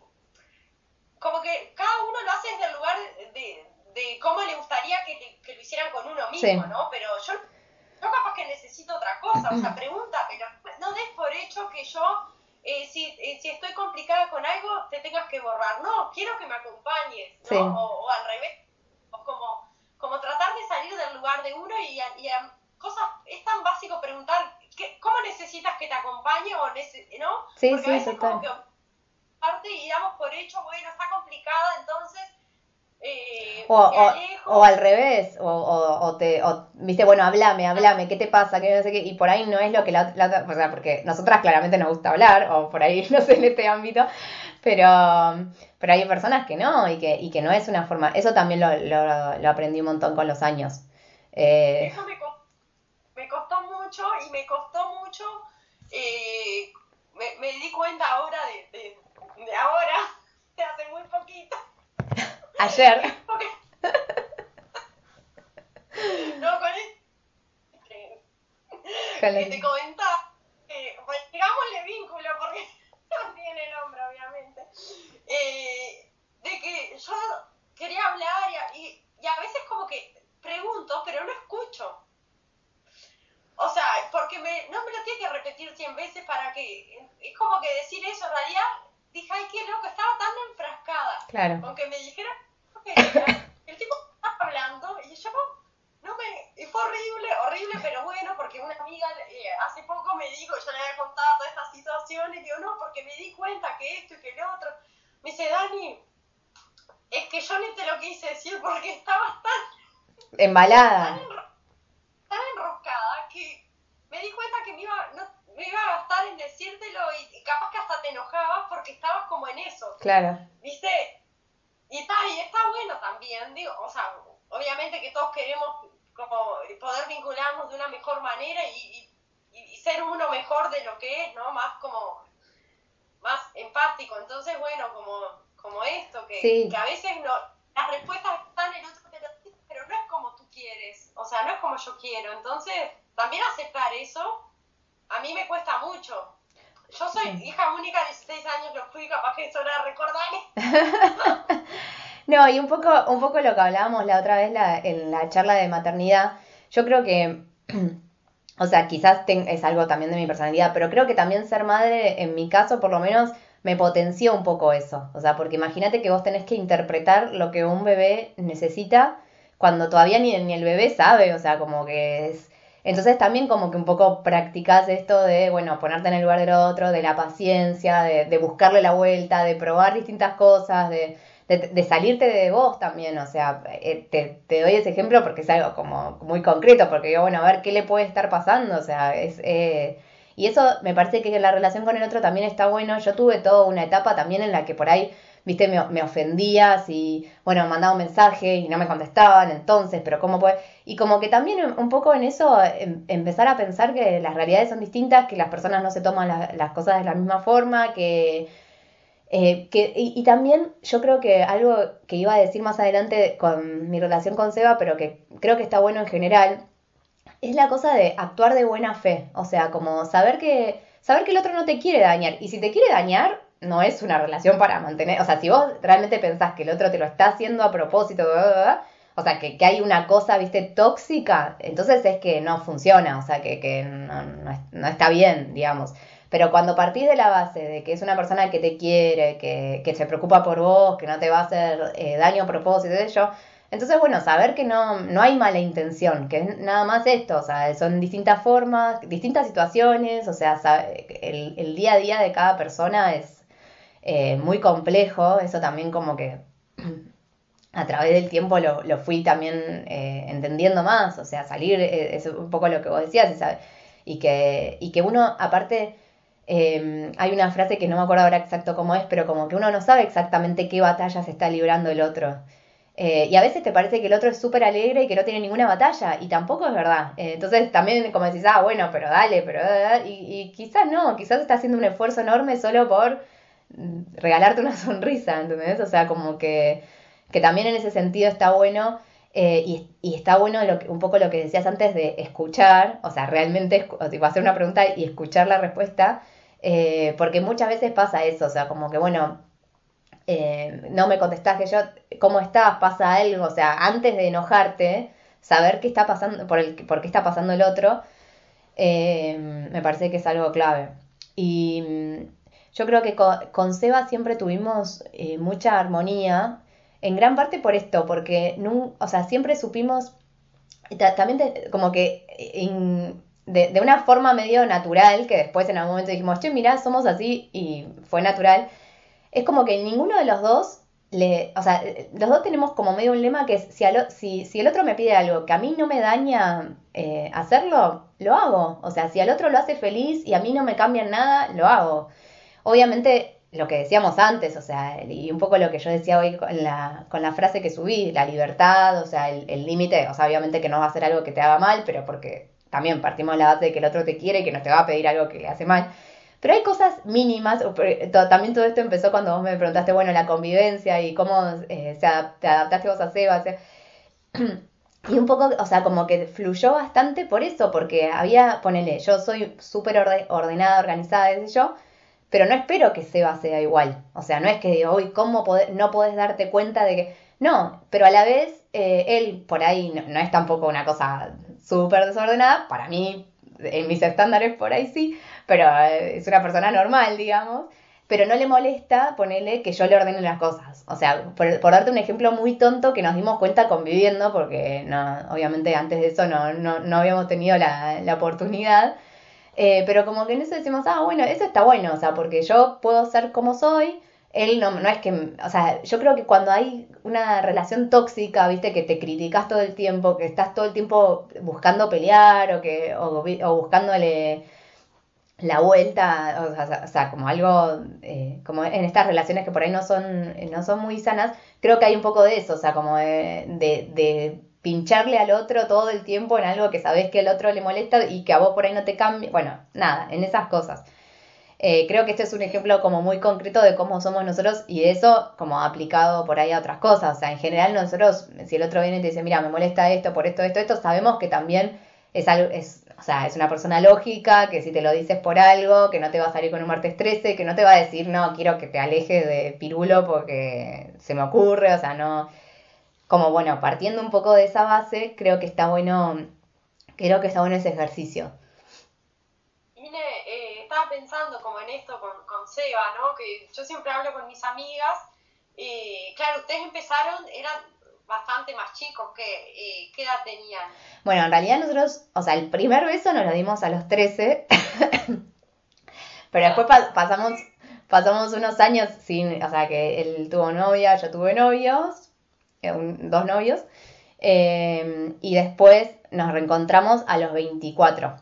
como que cada uno lo hace desde el lugar de, de cómo le gustaría que, que, lo hicieran con uno mismo, ¿no? Pero yo, yo capaz que necesito otra cosa, o sea, pregunta, pero no des por hecho que yo, eh, si, eh, si estoy complicada con algo, te tengas que borrar. No, quiero que me acompañes, ¿no? O, al revés, o como, como tratar de salir del lugar de uno y, y cosas, es tan básico preguntar, ¿qué, ¿cómo necesitas que te acompañe o no? Sí, Porque a veces como que parte y damos por hecho, bueno, está complicada, entonces eh, o, o, al revés, o, o, te, o, viste, bueno, hablame, hablame, ¿qué te pasa? ¿Qué no sé qué? Y por ahí no es lo que la, otra, o sea, porque nosotras claramente nos gusta hablar, o por ahí, no sé, en este ámbito, pero, pero hay personas que no, y que, y que no es una forma, eso también lo, lo, lo aprendí un montón con los años. Eh, eso me mucho, y me costó mucho, eh, me, me, di cuenta ahora de, de, de ahora, de hace muy poquito Ayer. no, con este. Que te comentaba, eh, pues, digámosle vínculo porque no tiene nombre, obviamente. Eh, de que yo quería hablar y, y, a veces como que pregunto, pero no escucho. O sea, porque me, no me lo tiene que repetir cien veces para que. Es como que decir eso, en realidad dije, ay, qué loco, estaba tan enfrascada. Claro. Aunque me dijera el tipo estaba hablando y yo no me y fue horrible horrible pero bueno porque una amiga eh, hace poco me dijo yo le había contado toda esta situación y digo no porque me di cuenta que esto y que lo otro me dice Dani es que yo ni te lo quise decir porque estabas tan embalada tan, me di cuenta que me iba no, me iba a gastar en decírtelo y, y capaz que hasta te enojabas porque estabas como en eso claro viste y está, y está bueno también, digo, o sea, obviamente que todos queremos como poder vincularnos de una mejor manera y, y, ser uno mejor de lo que es, ¿no? Más como, más empático. Entonces, bueno, como, como esto, que, que a veces no, las respuestas están en otro pero no es como tú quieres, o sea, no es como yo quiero. Entonces, también aceptar eso, a mí me cuesta mucho. Yo soy hija única de 16 años, lo fui capaz que eso era recordarme. no, y un poco, un poco lo que hablábamos la otra vez la, en la charla de maternidad, yo creo que, o sea, quizás es algo también de mi personalidad, pero creo que también ser madre, en mi caso por lo menos, me potenció un poco eso. O sea, porque imagínate que vos tenés que interpretar lo que un bebé necesita cuando todavía ni, ni el bebé sabe, o sea, como que es entonces también como que un poco practicas esto de, bueno, ponerte en el lugar del otro, de la paciencia, de, de buscarle la vuelta, de probar distintas cosas, de, de, salirte de vos también. O sea, eh, te, te, doy ese ejemplo porque es algo como muy concreto, porque yo, bueno, a ver qué le puede estar pasando. O sea, es... Eh, y eso me parece que la relación con el otro también está bueno. Yo tuve toda una etapa también en la que por ahí viste, me, me ofendía si, bueno, mandaba un mensaje y no me contestaban, entonces, pero ¿cómo puede? Y como que también un poco en eso em, empezar a pensar que las realidades son distintas, que las personas no se toman las cosas de la misma forma, que... Eh, que, y, también yo creo que algo que iba a decir más adelante con mi relación con Seba, pero que creo que está bueno en general, es la cosa de actuar de buena fe. O sea, como saber que, saber que el otro no te quiere dañar. Y si te quiere dañar, no es una relación para mantener, o sea, si vos realmente pensás que el otro te lo está haciendo a propósito, o sea, que, que hay una cosa, viste, tóxica, entonces es que no funciona, o sea, que, que no, no, está bien, digamos. Pero cuando partís de la base de que es una persona que te quiere, que, que se preocupa por vos, que no te va a hacer eh, daño a propósito de ello, entonces, bueno, saber que no, no hay mala intención, que es nada más esto, o sea, son distintas formas, distintas situaciones, o sea, el, el día a día de cada persona es, eh, muy complejo, eso también como que a través del tiempo lo, lo fui también eh, entendiendo más, o sea, salir eh, es un poco lo que vos decías, y que, y que uno aparte... Em, hay una frase que no me acuerdo ahora exacto cómo es, pero como que uno no sabe exactamente qué batalla se está librando el otro. y a veces te parece que el otro es súper alegre y que no tiene ninguna batalla, y tampoco es verdad. entonces también como decís, ah, bueno, pero dale, pero... Y, y, quizás no, quizás está haciendo un esfuerzo enorme solo por regalarte una sonrisa, ¿entendés? O sea, como que, que también en ese sentido está bueno Eh, y, está bueno lo un poco lo que decías antes de escuchar, o sea, realmente o hacer una pregunta y escuchar la respuesta, eh, porque muchas veces pasa eso, o sea, como que bueno, eh, no me contestás que yo, ¿cómo estás? Pasa algo, o sea, antes de enojarte, saber qué está pasando, por, el, por qué está pasando el otro, me parece que es algo clave. Y yo creo que con, Seba siempre tuvimos mucha armonía en gran parte por esto, porque no, o sea, siempre supimos, también como que de, una forma medio natural, que después en algún momento dijimos, che, mirá, somos así y fue natural, es como que ninguno de los dos, le, o sea, los dos tenemos como medio un lema que es, si, si, si el otro me pide algo que a mí no me daña eh, hacerlo, lo hago. O sea, si al otro lo hace feliz y a mí no me cambia nada, lo hago. Obviamente lo que decíamos antes, o sea, y un poco lo que yo decía hoy con la, con la frase que subí, la libertad, o sea, el límite, o sea, obviamente que no va a ser algo que te haga mal, pero porque también partimos de la base de que el otro te quiere y que no te va a pedir algo que le hace mal. Pero hay cosas mínimas, también todo esto empezó cuando vos me preguntaste, bueno, la convivencia y cómo eh, se te adaptaste vos a Seba. y un poco, o sea, como que fluyó bastante por eso, porque había, ponele, yo soy súper ordenada, organizada, desde yo, pero no espero que Seba sea igual. O sea, no es que digo, uy, ¿cómo no podés darte cuenta de que... No, pero a la vez eh, él por ahí no, es tampoco una cosa súper desordenada, para mí, en mis estándares por ahí sí, pero eh, es una persona normal, digamos, pero no le molesta ponerle que yo le ordene las cosas. O sea, por, darte un ejemplo muy tonto que nos dimos cuenta conviviendo, porque no, obviamente antes de eso no, no, no habíamos tenido la, la oportunidad, eh, pero como que en eso decimos, ah, bueno, eso está bueno, o sea, porque yo puedo ser como soy, él no, no es que, o sea, yo creo que cuando hay una relación tóxica, viste, que te criticas todo el tiempo, que estás todo el tiempo buscando pelear o, que, o, buscándole la vuelta, o sea, como algo, eh, como en estas relaciones que por ahí no son, no son muy sanas, creo que hay un poco de eso, o sea, como de, de pincharle al otro todo el tiempo en algo que sabes que al otro le molesta y que a vos por ahí no te cambia. Bueno, nada, en esas cosas. Eh, creo que este es un ejemplo como muy concreto de cómo somos nosotros y eso como aplicado por ahí a otras cosas. O sea, en general nosotros, si el otro viene y te dice, mira, me molesta esto, por esto, esto, esto, sabemos que también es algo, es, o sea, es una persona lógica, que si te lo dices por algo, que no te va a salir con un martes 13, que no te va a decir, no, quiero que te alejes de Pirulo porque se me ocurre, o sea, no como bueno, partiendo un poco de esa base, creo que está bueno, creo que está bueno ese ejercicio. Y eh, estaba pensando como en esto con, con Seba, ¿no? Que yo siempre hablo con mis amigas, eh, claro, ustedes empezaron, eran bastante más chicos, que, eh, ¿qué edad tenían? Bueno, en realidad nosotros, o sea, el primer beso nos lo dimos a los 13, pero después pasamos, pasamos unos años sin, o sea, que él tuvo novia, yo tuve novios, eh, dos novios, eh, y después nos reencontramos a los 24.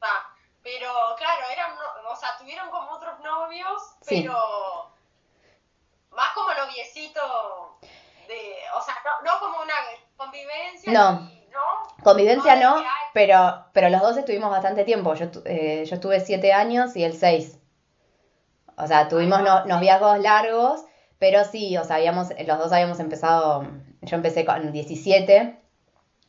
Ah, pero claro, eran, o sea, tuvieron como otros novios, pero más como noviecito, de, o sea, no, como una convivencia. No. Convivencia no, pero, pero los dos estuvimos bastante tiempo. Yo, eh, yo estuve siete años y él seis. O sea, tuvimos no, noviazgos largos pero sí, o sea, habíamos, los dos habíamos empezado, yo empecé con 17,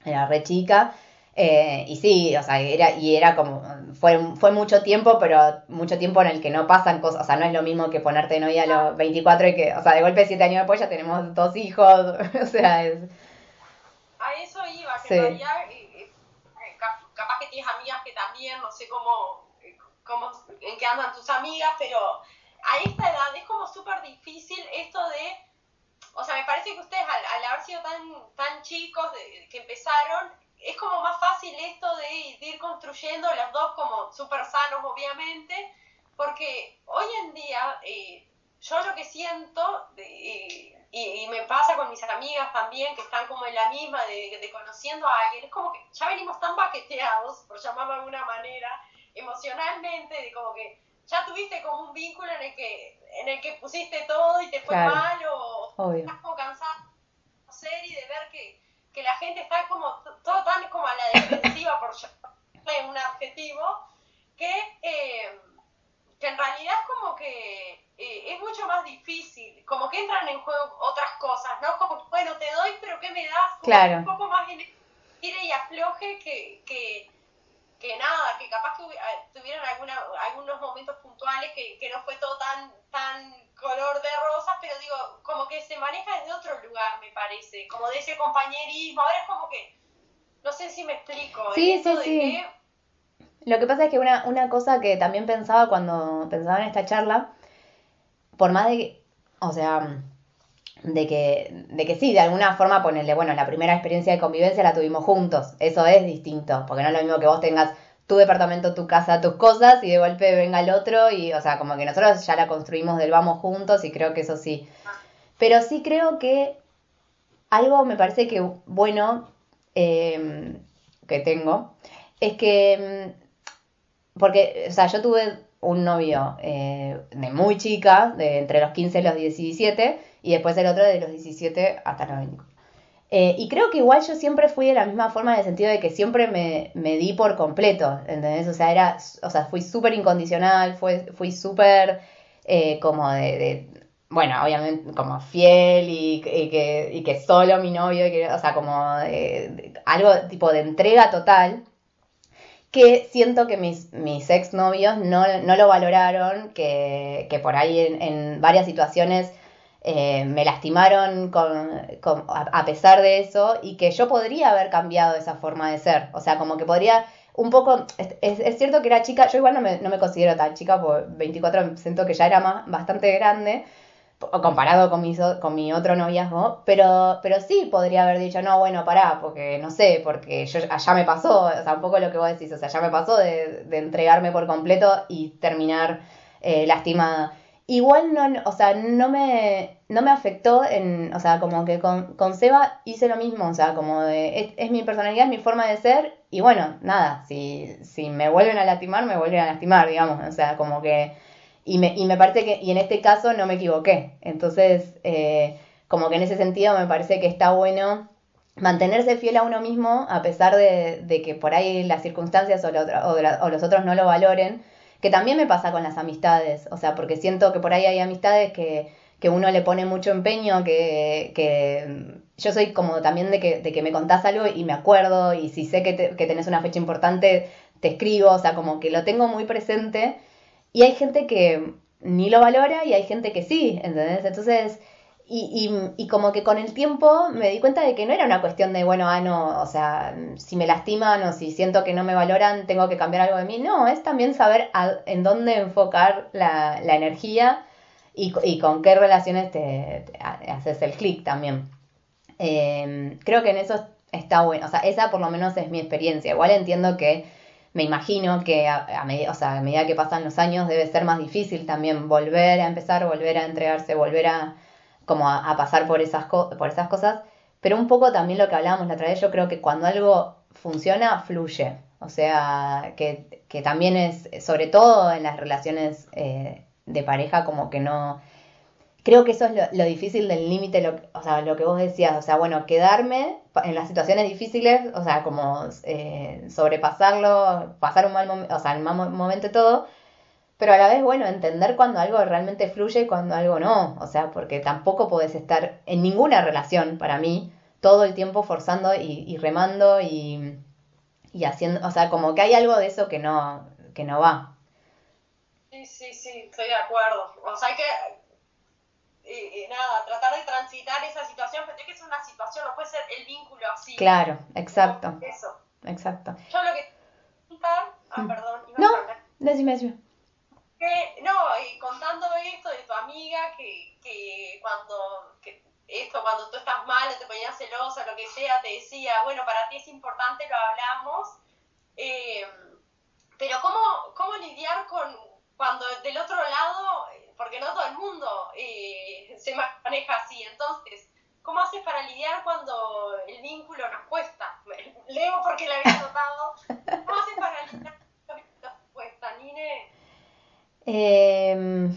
era re chica, eh, y sí, o sea, era, y era como, fue, fue mucho tiempo, pero mucho tiempo en el que no pasan cosas, o sea, no es lo mismo que ponerte novia a los 24 y que, o sea, de golpe 7 años después ya tenemos dos hijos, o sea, es... A eso iba, que en realidad, eh, eh, capaz que tienes amigas que también, no sé cómo, cómo, en qué andan tus amigas, pero a esta edad es como súper difícil esto de, o sea, me parece que ustedes al, haber sido tan, tan chicos que empezaron, es como más fácil esto de, ir construyendo los dos como súper sanos, obviamente, porque hoy en día eh, yo lo que siento, y, me pasa con mis amigas también, que están como en la misma de, de conociendo a alguien, es como que ya venimos tan baqueteados, por llamarlo de alguna manera, emocionalmente, de como que ya tuviste como un vínculo en el que, en el que pusiste todo y te fue mal o estás como cansado de conocer y de ver que, que la gente está como todo tan como a la defensiva por un adjetivo que, eh, que en realidad es como que eh, es mucho más difícil, como que entran en juego otras cosas, ¿no? Como, bueno, te doy, pero ¿qué me das? claro. un poco más en y afloje que, que, que nada, que capaz que tuvieron alguna, algunos momentos puntuales que, que no fue todo tan, tan color de rosas, pero digo, como que se maneja desde otro lugar, me parece, como de ese compañerismo, ahora es como que, no sé si me explico. Sí, sí, sí. Lo que pasa es que una, una cosa que también pensaba cuando pensaba en esta charla, por más de que, o sea, de que, de que sí, de alguna forma ponerle, bueno, la primera experiencia de convivencia la tuvimos juntos, eso es distinto, porque no es lo mismo que vos tengas tu departamento, tu casa, tus cosas y de golpe venga el otro y, o sea, como que nosotros ya la construimos del vamos juntos y creo que eso sí. Pero sí creo que algo me parece que bueno em, que tengo es que, mm, porque, o sea, yo tuve un novio eh, de muy chica, de entre los 15 y los 17, y después el otro de los 17 hasta los 20. Eh, y creo que igual yo siempre fui de la misma forma en el sentido de que siempre me, me di por completo, ¿entendés? O sea, era, o sea fui súper incondicional, fui súper eh, como de, bueno, obviamente como fiel y, que, y que solo mi novio, o sea, como algo tipo de entrega total que siento que mis, mis exnovios no, no lo valoraron, que, que por ahí en, en varias situaciones eh, me lastimaron con, a, pesar de eso y que yo podría haber cambiado esa forma de ser. O sea, como que podría un poco, es, es cierto que era chica, yo igual no me, no me considero tan chica, por 24 siento que ya era más, bastante grande, comparado con mi, con mi otro noviazgo, pero, pero sí podría haber dicho, no, bueno, pará, porque no sé, porque yo allá me pasó, o sea, un poco lo que vos decís, o sea, ya me pasó de, de entregarme por completo y terminar eh, lastimada. Igual no, o sea, no me, no me afectó en, o sea, como que con, con Seba hice lo mismo, o sea, como de, es, mi personalidad, es mi forma de ser, y bueno, nada, si, si me vuelven a lastimar, me vuelven a lastimar, digamos, o sea, como que, y me, y me parece que, y en este caso no me equivoqué, entonces, eh, como que en ese sentido me parece que está bueno mantenerse fiel a uno mismo, a pesar de, de que por ahí las circunstancias o, o, o los otros no lo valoren, que también me pasa con las amistades, o sea, porque siento que por ahí hay amistades que, que uno le pone mucho empeño, que, que yo soy como también de que, de que, me contás algo y me acuerdo, y si sé que, que tenés una fecha importante, te escribo, o sea, como que lo tengo muy presente, y hay gente que ni lo valora y hay gente que sí, ¿entendés? Entonces y, y, y, como que con el tiempo me di cuenta de que no era una cuestión de, bueno, ah, no, o sea, si me lastiman o si siento que no me valoran, tengo que cambiar algo de mí. No, es también saber en dónde enfocar la, la energía y, y, con qué relaciones te, haces el clic también. Eh, creo que en eso está bueno, o sea, esa por lo menos es mi experiencia. Igual entiendo que me imagino que a, a, medida, o sea, a medida que pasan los años debe ser más difícil también volver a empezar, volver a entregarse, volver a como a, pasar por esas, por esas cosas, pero un poco también lo que hablábamos la otra vez, yo creo que cuando algo funciona, fluye. O sea, que, que también es, sobre todo en las relaciones eh, de pareja, como que no... Creo que eso es lo, difícil del límite, o sea, lo que vos decías, o sea, bueno, quedarme en las situaciones difíciles, o sea, como eh, sobrepasarlo, pasar un mal momento, o sea, el mal momento y todo, pero a la vez, bueno, entender cuando algo realmente fluye y cuando algo no. O sea, porque tampoco podés estar en ninguna relación, para mí, todo el tiempo forzando y, remando y, y, haciendo, o sea, como que hay algo de eso que no, que no va. Sí, sí, sí, estoy de acuerdo. O sea, hay que, y, nada, tratar de transitar esa situación, pero tiene que ser una situación, no puede ser el vínculo así. Claro, exacto. Eso. Exacto. Yo lo que... Ah, mm. perdón. no, decime, decime no, y contando esto de tu amiga, que, que cuando, que esto, cuando tú estás mal, te ponías celosa, lo que sea, te decía, bueno, para ti es importante, lo hablamos, eh, pero ¿cómo, ¿cómo lidiar con cuando del otro lado, porque no todo el mundo eh, se maneja así, entonces, ¿cómo haces para lidiar cuando el vínculo nos cuesta? Leo porque le había notado. ¿Cómo haces para lidiar cuando nos cuesta, Nine? Eh,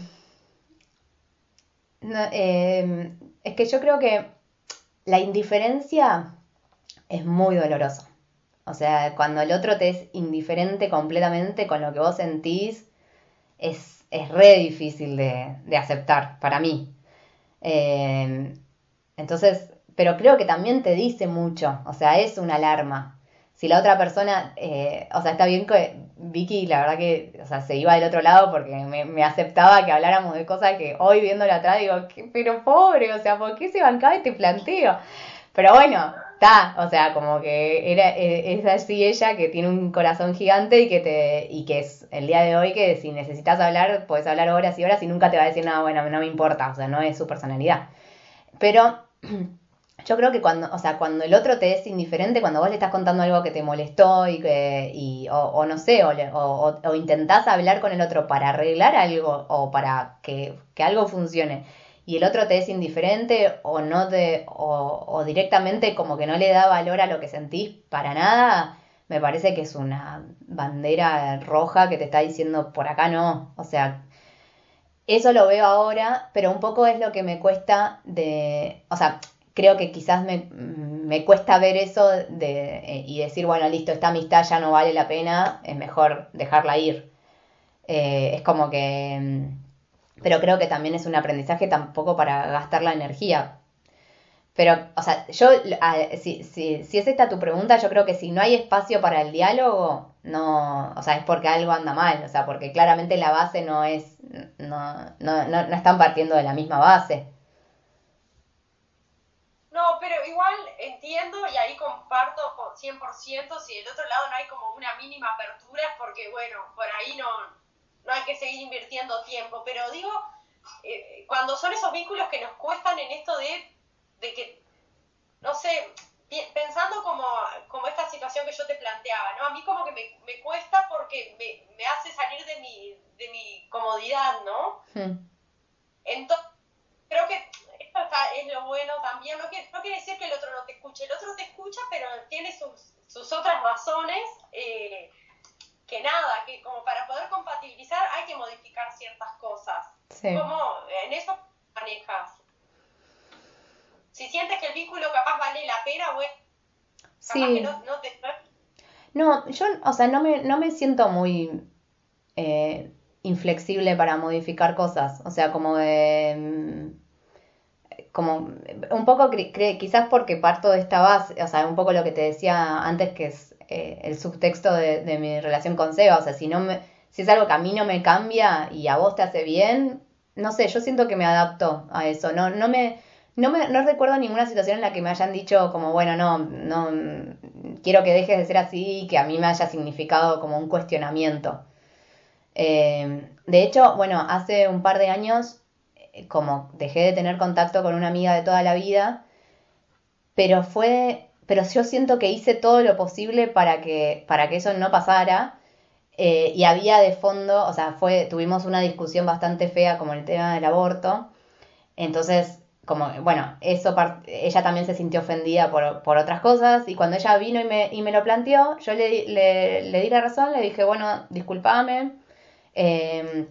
es que yo creo que la indiferencia es muy dolorosa. O sea, cuando el otro te es indiferente completamente con lo que vos sentís, es, es re difícil de, de aceptar para mí. Eh, entonces, pero creo que también te dice mucho, o sea, es una alarma. Si la otra persona, eh, o sea, está bien que Vicky, la verdad que, o sea, se iba del otro lado porque me, aceptaba que habláramos de cosas que hoy viéndola atrás digo, pero pobre, o sea, ¿por qué se bancaba este planteo? Pero bueno, está, o sea, como que era, e, es así ella que tiene un corazón gigante y que te, y que es el día de hoy que si necesitas hablar, puedes hablar horas y horas y nunca te va a decir nada, bueno, no me importa, o sea, no es su personalidad. Pero yo creo que cuando, o sea, cuando el otro te es indiferente, cuando vos le estás contando algo que te molestó y que, y, o, no sé, o, o, o, intentás hablar con el otro para arreglar algo o para que, que algo funcione y el otro te es indiferente o no te, o, o directamente como que no le da valor a lo que sentís para nada, me parece que es una bandera roja que te está diciendo por acá no. O sea, eso lo veo ahora, pero un poco es lo que me cuesta de, o sea, creo que quizás me, me cuesta ver eso de, eh, y decir, bueno, listo, esta amistad ya no vale la pena, es mejor dejarla ir. Eh, es como que pero creo que también es un aprendizaje tampoco para gastar la energía. Pero, o sea, yo, si, si, si es esta tu pregunta, yo creo que si no hay espacio para el diálogo, no, o sea, es porque algo anda mal, o sea, porque claramente la base no es, no, no, no, no están partiendo de la misma base. No, pero igual entiendo y ahí comparto 100% si del otro lado no hay como una mínima apertura, porque bueno, por ahí no, no hay que seguir invirtiendo tiempo, pero digo, eh, cuando son esos vínculos que nos cuestan en esto de, de que, no sé, pensando como, como esta situación que yo te planteaba, ¿no? A mí como que me, me cuesta porque me, me, hace salir de mi, de mi comodidad, ¿no? Hmm. Entonces, creo que esto está, es lo bueno también, no quiere, no quiere decir que el otro no te escuche, el otro te escucha, pero tiene sus, sus otras razones. Eh, que nada, que como para poder compatibilizar hay que modificar ciertas cosas. ¿Cómo en eso manejas? Si sientes que el vínculo capaz vale la pena, bueno, capaz que no, no te... No, yo, o sea, no me, no me siento muy eh, inflexible para modificar cosas. O sea, como de... Mm, como un poco, quizás porque parto de esta base, o sea, un poco lo que te decía antes, que es eh, el subtexto de, mi relación con Seba. O sea, si, no me, si es algo que a mí no me cambia y a vos te hace bien, no sé, yo siento que me adapto a eso. No, no me... No, me, no recuerdo ninguna situación en la que me hayan dicho como, bueno, no, no, quiero que dejes de ser así y que a mí me haya significado como un cuestionamiento. Eh, de hecho, bueno, hace un par de años, eh, como dejé de tener contacto con una amiga de toda la vida, pero fue pero yo siento que hice todo lo posible para que, para que eso no pasara. Eh, y había de fondo, o sea, fue, tuvimos una discusión bastante fea como el tema del aborto. Entonces, como, bueno, eso ella también se sintió ofendida por, por, otras cosas. Y cuando ella vino y me, y me lo planteó, yo le, le, le, di la razón, le dije, bueno, discúlpame. Em,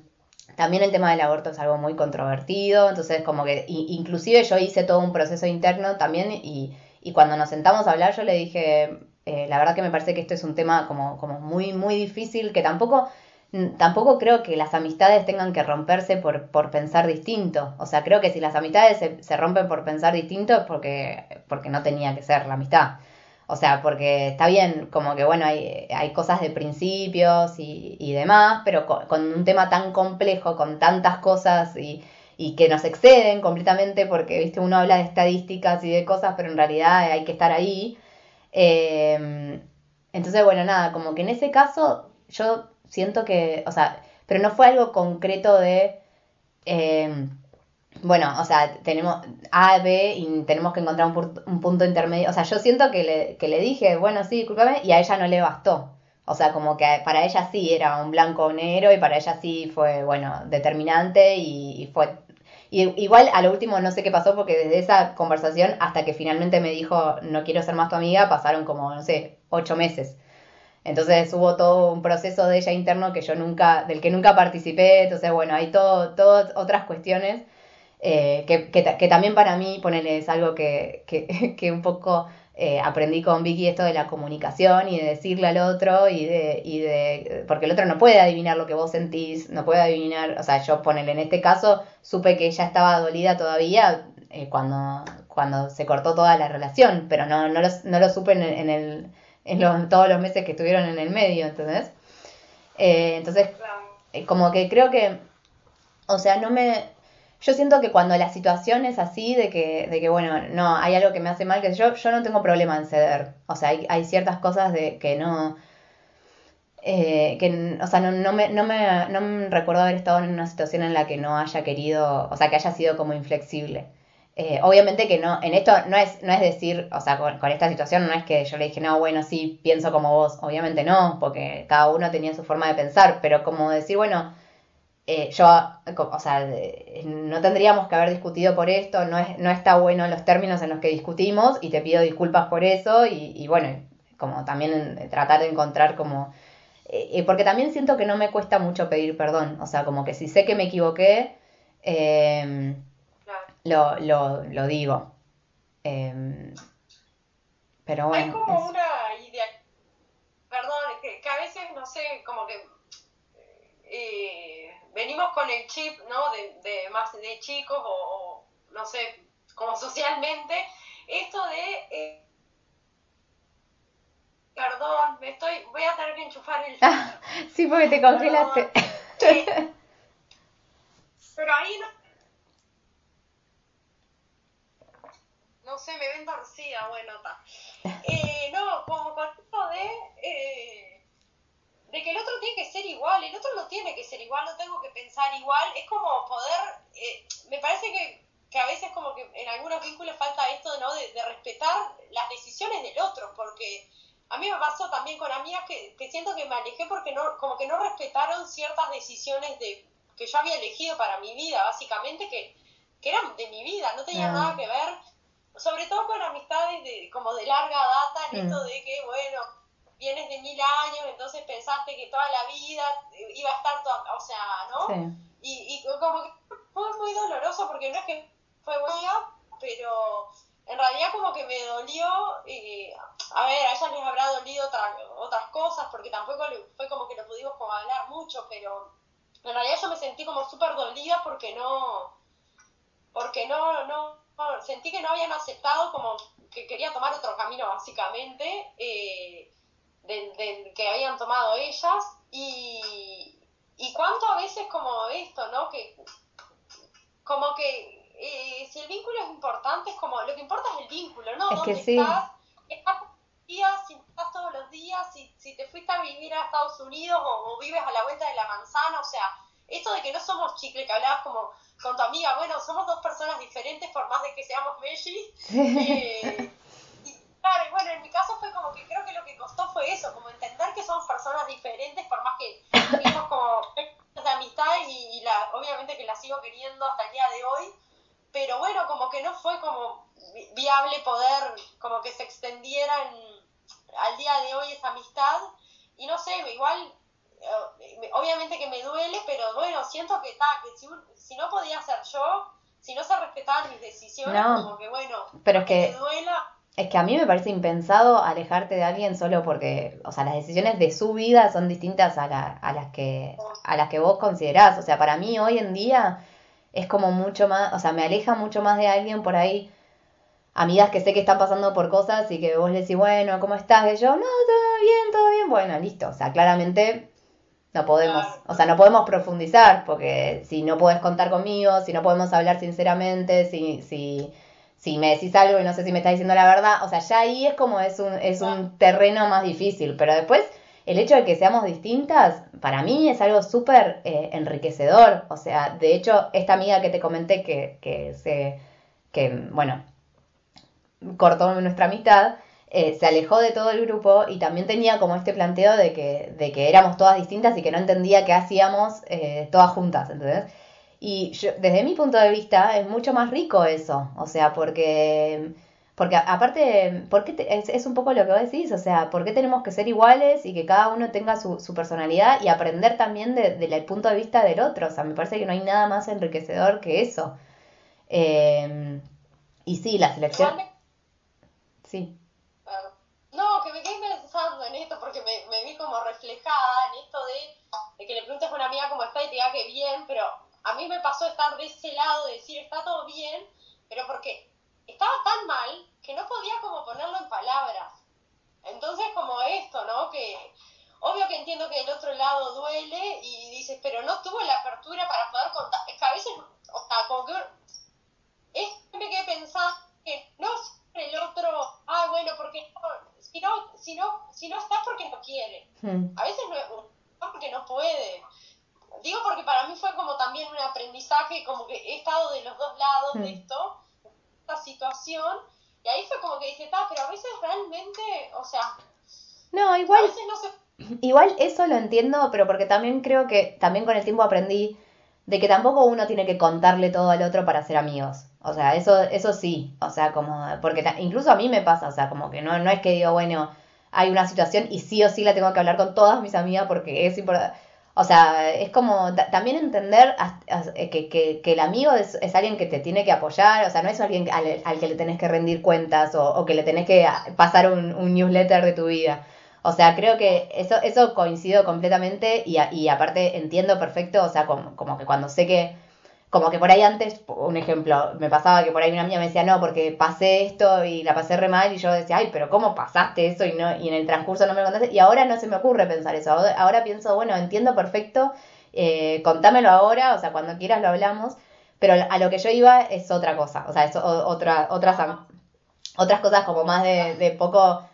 también el tema del aborto es algo muy controvertido, entonces como que inclusive yo hice todo un proceso interno también y, y cuando nos sentamos a hablar yo le dije, eh, la verdad que me parece que esto es un tema como, como muy, muy difícil, que tampoco, tampoco creo que las amistades tengan que romperse por, por pensar distinto. O sea, creo que si las amistades se, se rompen por pensar distinto es porque, porque no tenía que ser la amistad. O sea, porque está bien, como que bueno, hay, hay cosas de principios y, y demás, pero con, con, un tema tan complejo, con tantas cosas y, y que nos exceden completamente porque, viste, uno habla de estadísticas y de cosas, pero en realidad hay que estar ahí. Eh, entonces, bueno, nada, como que en ese caso yo siento que, o sea, pero no fue algo concreto de, eh, bueno, o sea, tenemos A, B y tenemos que encontrar un, punto intermedio. O sea, yo siento que le, que le dije, bueno, sí, discúlpame, y a ella no le bastó. O sea, como que para ella sí era un blanco o negro y para ella sí fue, bueno, determinante y fue y igual a lo último no sé qué pasó porque desde esa conversación hasta que finalmente me dijo no quiero ser más tu amiga pasaron como, no sé, ocho meses. Entonces hubo todo un proceso de ella interno que yo nunca, del que nunca participé. Entonces, bueno, hay todo, todas otras cuestiones eh, que, que, también para mí, ponerle, es algo que, que, que un poco eh, aprendí con Vicky esto de la comunicación y de decirle al otro y de, y de, porque el otro no puede adivinar lo que vos sentís, no puede adivinar, o sea, yo ponele en este caso, supe que ella estaba dolida todavía eh, cuando, cuando se cortó toda la relación, pero no, no, lo, no lo supe en, el, en todos los meses que estuvieron en el medio, ¿entendés? Eh, entonces, como que creo que, o sea, no me, yo siento que cuando la situación es así, de que, de que bueno, no, hay algo que me hace mal, que yo, yo no tengo problema en ceder. O sea, hay, hay ciertas cosas de que no, eh, que, o sea, no, no, me, no, me, no recuerdo haber estado en una situación en la que no haya querido, o sea, que haya sido como inflexible. Eh, obviamente que no, en esto no es, no es decir, o sea, con, esta situación no es que yo le dije, no, bueno, sí, pienso como vos, obviamente no, porque cada uno tenía su forma de pensar, pero como decir, bueno, eh, yo, o sea, no tendríamos que haber discutido por esto, no, es, no está bueno los términos en los que discutimos y te pido disculpas por eso y, y bueno, como también tratar de encontrar como... Eh, porque también siento que no me cuesta mucho pedir perdón, o sea, como que si sé que me equivoqué, eh, lo, lo, lo digo. Em, pero bueno. Hay como una idea, perdón, que, que, a veces, no sé, como que eh, venimos con el chip, ¿no? De, de más de chicos o, no sé, como socialmente, esto de... Eh, perdón, me estoy, voy a tener que enchufar el... sí, porque te congelaste. pero ahí no no sé, me ven torcida, bueno, está. Eh, no, como con esto de, eh, de que el otro tiene que ser igual, el otro no tiene que ser igual, no tengo que pensar igual, es como poder, eh, me parece que, que, a veces como que en algunos vínculos falta esto ¿no? de, de, respetar las decisiones del otro, porque a mí me pasó también con amigas que, que siento que me alejé porque no, como que no respetaron ciertas decisiones de, que yo había elegido para mi vida, básicamente, que, que eran de mi vida, no tenían nada que ver sobre todo con amistades de, como de larga data, en esto mm. de que, bueno, vienes de mil años, entonces pensaste que toda la vida iba a estar, toda, o sea, ¿no? Y, y como que fue muy doloroso porque no es que fue buena, pero en realidad como que me dolió, y, a ver, a ella les habrá dolido otras cosas, porque tampoco fue como que lo pudimos como hablar mucho, pero en realidad yo me sentí como súper dolida porque no, porque no, no, sentí que no habían aceptado como que quería tomar otro camino básicamente eh, del, que habían tomado ellas y, y cuánto a veces como esto, ¿no? Que como que eh, si el vínculo es importante, es como lo que importa es el vínculo, ¿no? Es ¿Dónde que estás? ¿Estás días, si estás todos los días, si, si te fuiste a vivir a Estados Unidos o, o vives a la vuelta de la manzana, o sea, esto de que no somos chicle, que hablabas como con tu amiga, bueno, somos dos personas diferentes por más de que seamos Meshi. Eh, y claro, bueno, en mi caso fue como que creo que lo que fue eso, como entender que somos personas diferentes por más que tuvimos como de amistad y, la, obviamente que la sigo queriendo hasta el día de hoy, pero bueno, como que no fue como viable poder como que se extendiera al día de hoy esa amistad y no sé, igual eh, obviamente que me duele, pero bueno, siento que está, que si, si, no podía ser yo, si no se respetaban mis decisiones, como que bueno, pero es que, duela. Es que a mí me parece impensado alejarte de alguien solo porque, o sea, las decisiones de su vida son distintas a, la, a, las, que, a las que vos considerás. O sea, para mí hoy en día es como mucho más, o sea, me aleja mucho más de alguien por ahí amigas que sé que están pasando por cosas y que vos le decís, bueno, ¿cómo estás? Y yo, no, todo bien, todo bien, bueno, listo. O sea, claramente no podemos, o sea, no podemos profundizar, porque si no puedes contar conmigo, si no podemos hablar sinceramente, si, si, si me decís algo y no sé si me estás diciendo la verdad, o sea, ya ahí es como es un, es un terreno más difícil, pero después el hecho de que seamos distintas, para mí es algo súper eh, enriquecedor, o sea, de hecho, esta amiga que te comenté que, que se, que, bueno, cortó nuestra amistad, eh, se alejó de todo el grupo y también tenía como este planteo de que, de que éramos todas distintas y que no entendía qué hacíamos eh, todas juntas, ¿entendés? Y yo, desde mi punto de vista es mucho más rico eso, o sea, porque, porque aparte, porque es, es, un poco lo que vos decís, o sea, ¿por qué tenemos que ser iguales y que cada uno tenga su, su personalidad y aprender también del de, punto de vista del otro? O sea, me parece que no hay nada más enriquecedor que eso. Eh, y sí, la selección... Sí. No, que me quedé pensando en esto porque me, me vi como reflejada en esto de, de, que le preguntes a una amiga cómo está y te diga que bien, pero a mí me pasó estar de ese lado, de decir está todo bien, pero porque estaba tan mal que no podía como ponerlo en palabras. Entonces como esto, ¿no? Que obvio que entiendo que el otro lado duele y dices, pero no tuvo la apertura para poder contar. Es que a veces, o sea, como que es me quedé pensando que no el otro, ah, bueno, porque si no, si no, si no está porque no quiere. Hmm. A veces no, porque no puede. Digo porque para mí fue como también un aprendizaje, como que he estado de los dos lados de Hmm. esto, esta situación, y ahí fue como que dije, está, pero a veces realmente, o sea, No, a igual, veces no se... igual eso lo entiendo, pero porque también creo que también con el tiempo aprendí de que tampoco uno tiene que contarle todo al otro para ser amigos. O sea, eso, eso sí, o sea, como, porque ta- incluso a mí me pasa, o sea, como que no, no es que digo, bueno, hay una situación y sí o sí la tengo que hablar con todas mis amigas porque es importante. O sea, es como ta- también entender eh, que, que, que el amigo es, es alguien que te tiene que apoyar, o sea, no es alguien al, al que le tenés que rendir cuentas o, o que le tenés que pasar un, un newsletter de tu vida. O sea, creo que eso, eso coincido completamente y, a- y aparte entiendo perfecto, o sea, como, como que cuando sé que, como que por ahí antes, un ejemplo, me pasaba que por ahí una amiga me decía, no, porque pasé esto y la pasé re mal y yo decía, ay, pero ¿cómo pasaste eso? Y, no, y en el transcurso no me contaste. Y ahora no se me ocurre pensar eso. Ahora, pienso, bueno, entiendo perfecto, eh, contámelo ahora, o sea, cuando quieras lo hablamos, pero a lo que yo iba es otra cosa, o sea, es otra, otras, otras cosas como más de, de poco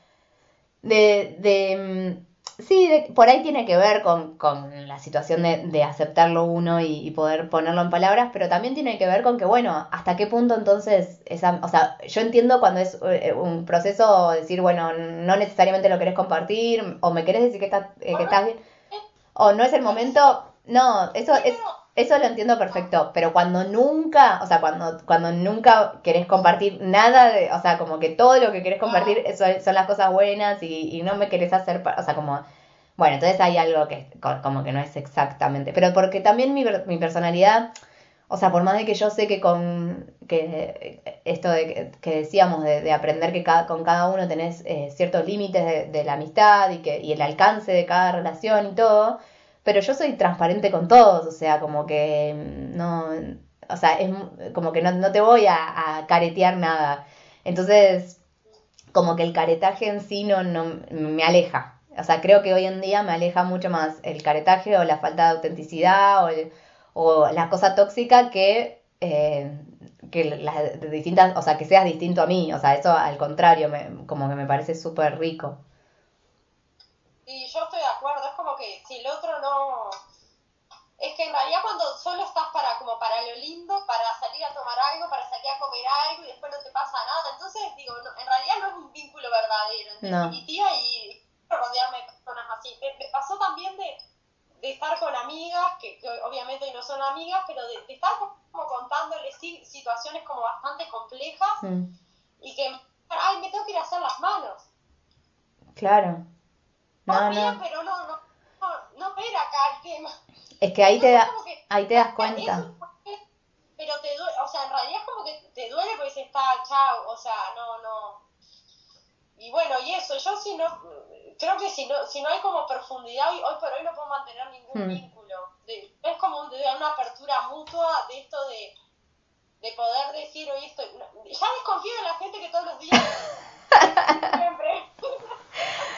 de, de mm, sí, de- por ahí tiene que ver con, con la situación de, de aceptarlo uno y, y poder ponerlo en palabras, pero también tiene que ver con que, bueno, hasta qué punto entonces, esa, o sea, yo entiendo cuando es eh, un proceso decir, bueno, no necesariamente lo querés compartir, o me querés decir que estás, eh, que estás bien, o no es el momento, no, eso es... Eso lo entiendo perfecto, pero cuando nunca, o sea, cuando, cuando nunca querés compartir nada de, o sea, como que todo lo que querés compartir eso son las cosas buenas y, y no me querés hacer, o sea, como, bueno, entonces hay algo que co- como que no es exactamente, pero porque también mi, mi personalidad, o sea, por más de que yo sé que con, que esto de, que- que decíamos, de, de aprender que cada, con cada uno tenés eh, ciertos límites de, de la amistad y, que, y el alcance de cada relación y todo, pero yo soy transparente con todos, o sea, como que no, o sea, es como que no, no te voy a, a caretear nada. Entonces, como que el caretaje en sí no, no me aleja. O sea, creo que hoy en día me aleja mucho más el caretaje o la falta de autenticidad o, o la cosa tóxica que, eh, que las distintas, o sea, que seas distinto a mí. O sea, eso al contrario, me, como que me parece súper rico. Y yo estoy de acuerdo, que si el otro no... Es que en realidad cuando solo estás para como para lo lindo, para salir a tomar algo, para salir a comer algo y después no te pasa nada, entonces digo, no, en realidad no es un vínculo verdadero, en No. definitiva, y rodearme de personas así. Me, me pasó también de, de estar con amigas, que, que obviamente no son amigas, pero de, de estar como contándoles situaciones como bastante complejas Mm, y que, ay, me tengo que ir a hacer las manos. claro. Vos No, bien, no. pero no, no, no, era acá el tema. Es que ahí te, da, que- ahí te das cuenta. pero te duele, o sea, en realidad es como que te duele porque se está chao, o sea, no, no. Y bueno, y eso, yo si no, creo que si no, si no hay como profundidad, hoy, hoy por hoy no puedo mantener ningún Hmm. vínculo. De- es como de una apertura mutua de esto de, de poder decir, oye, esto, ya desconfío de la gente que todos los días, siempre.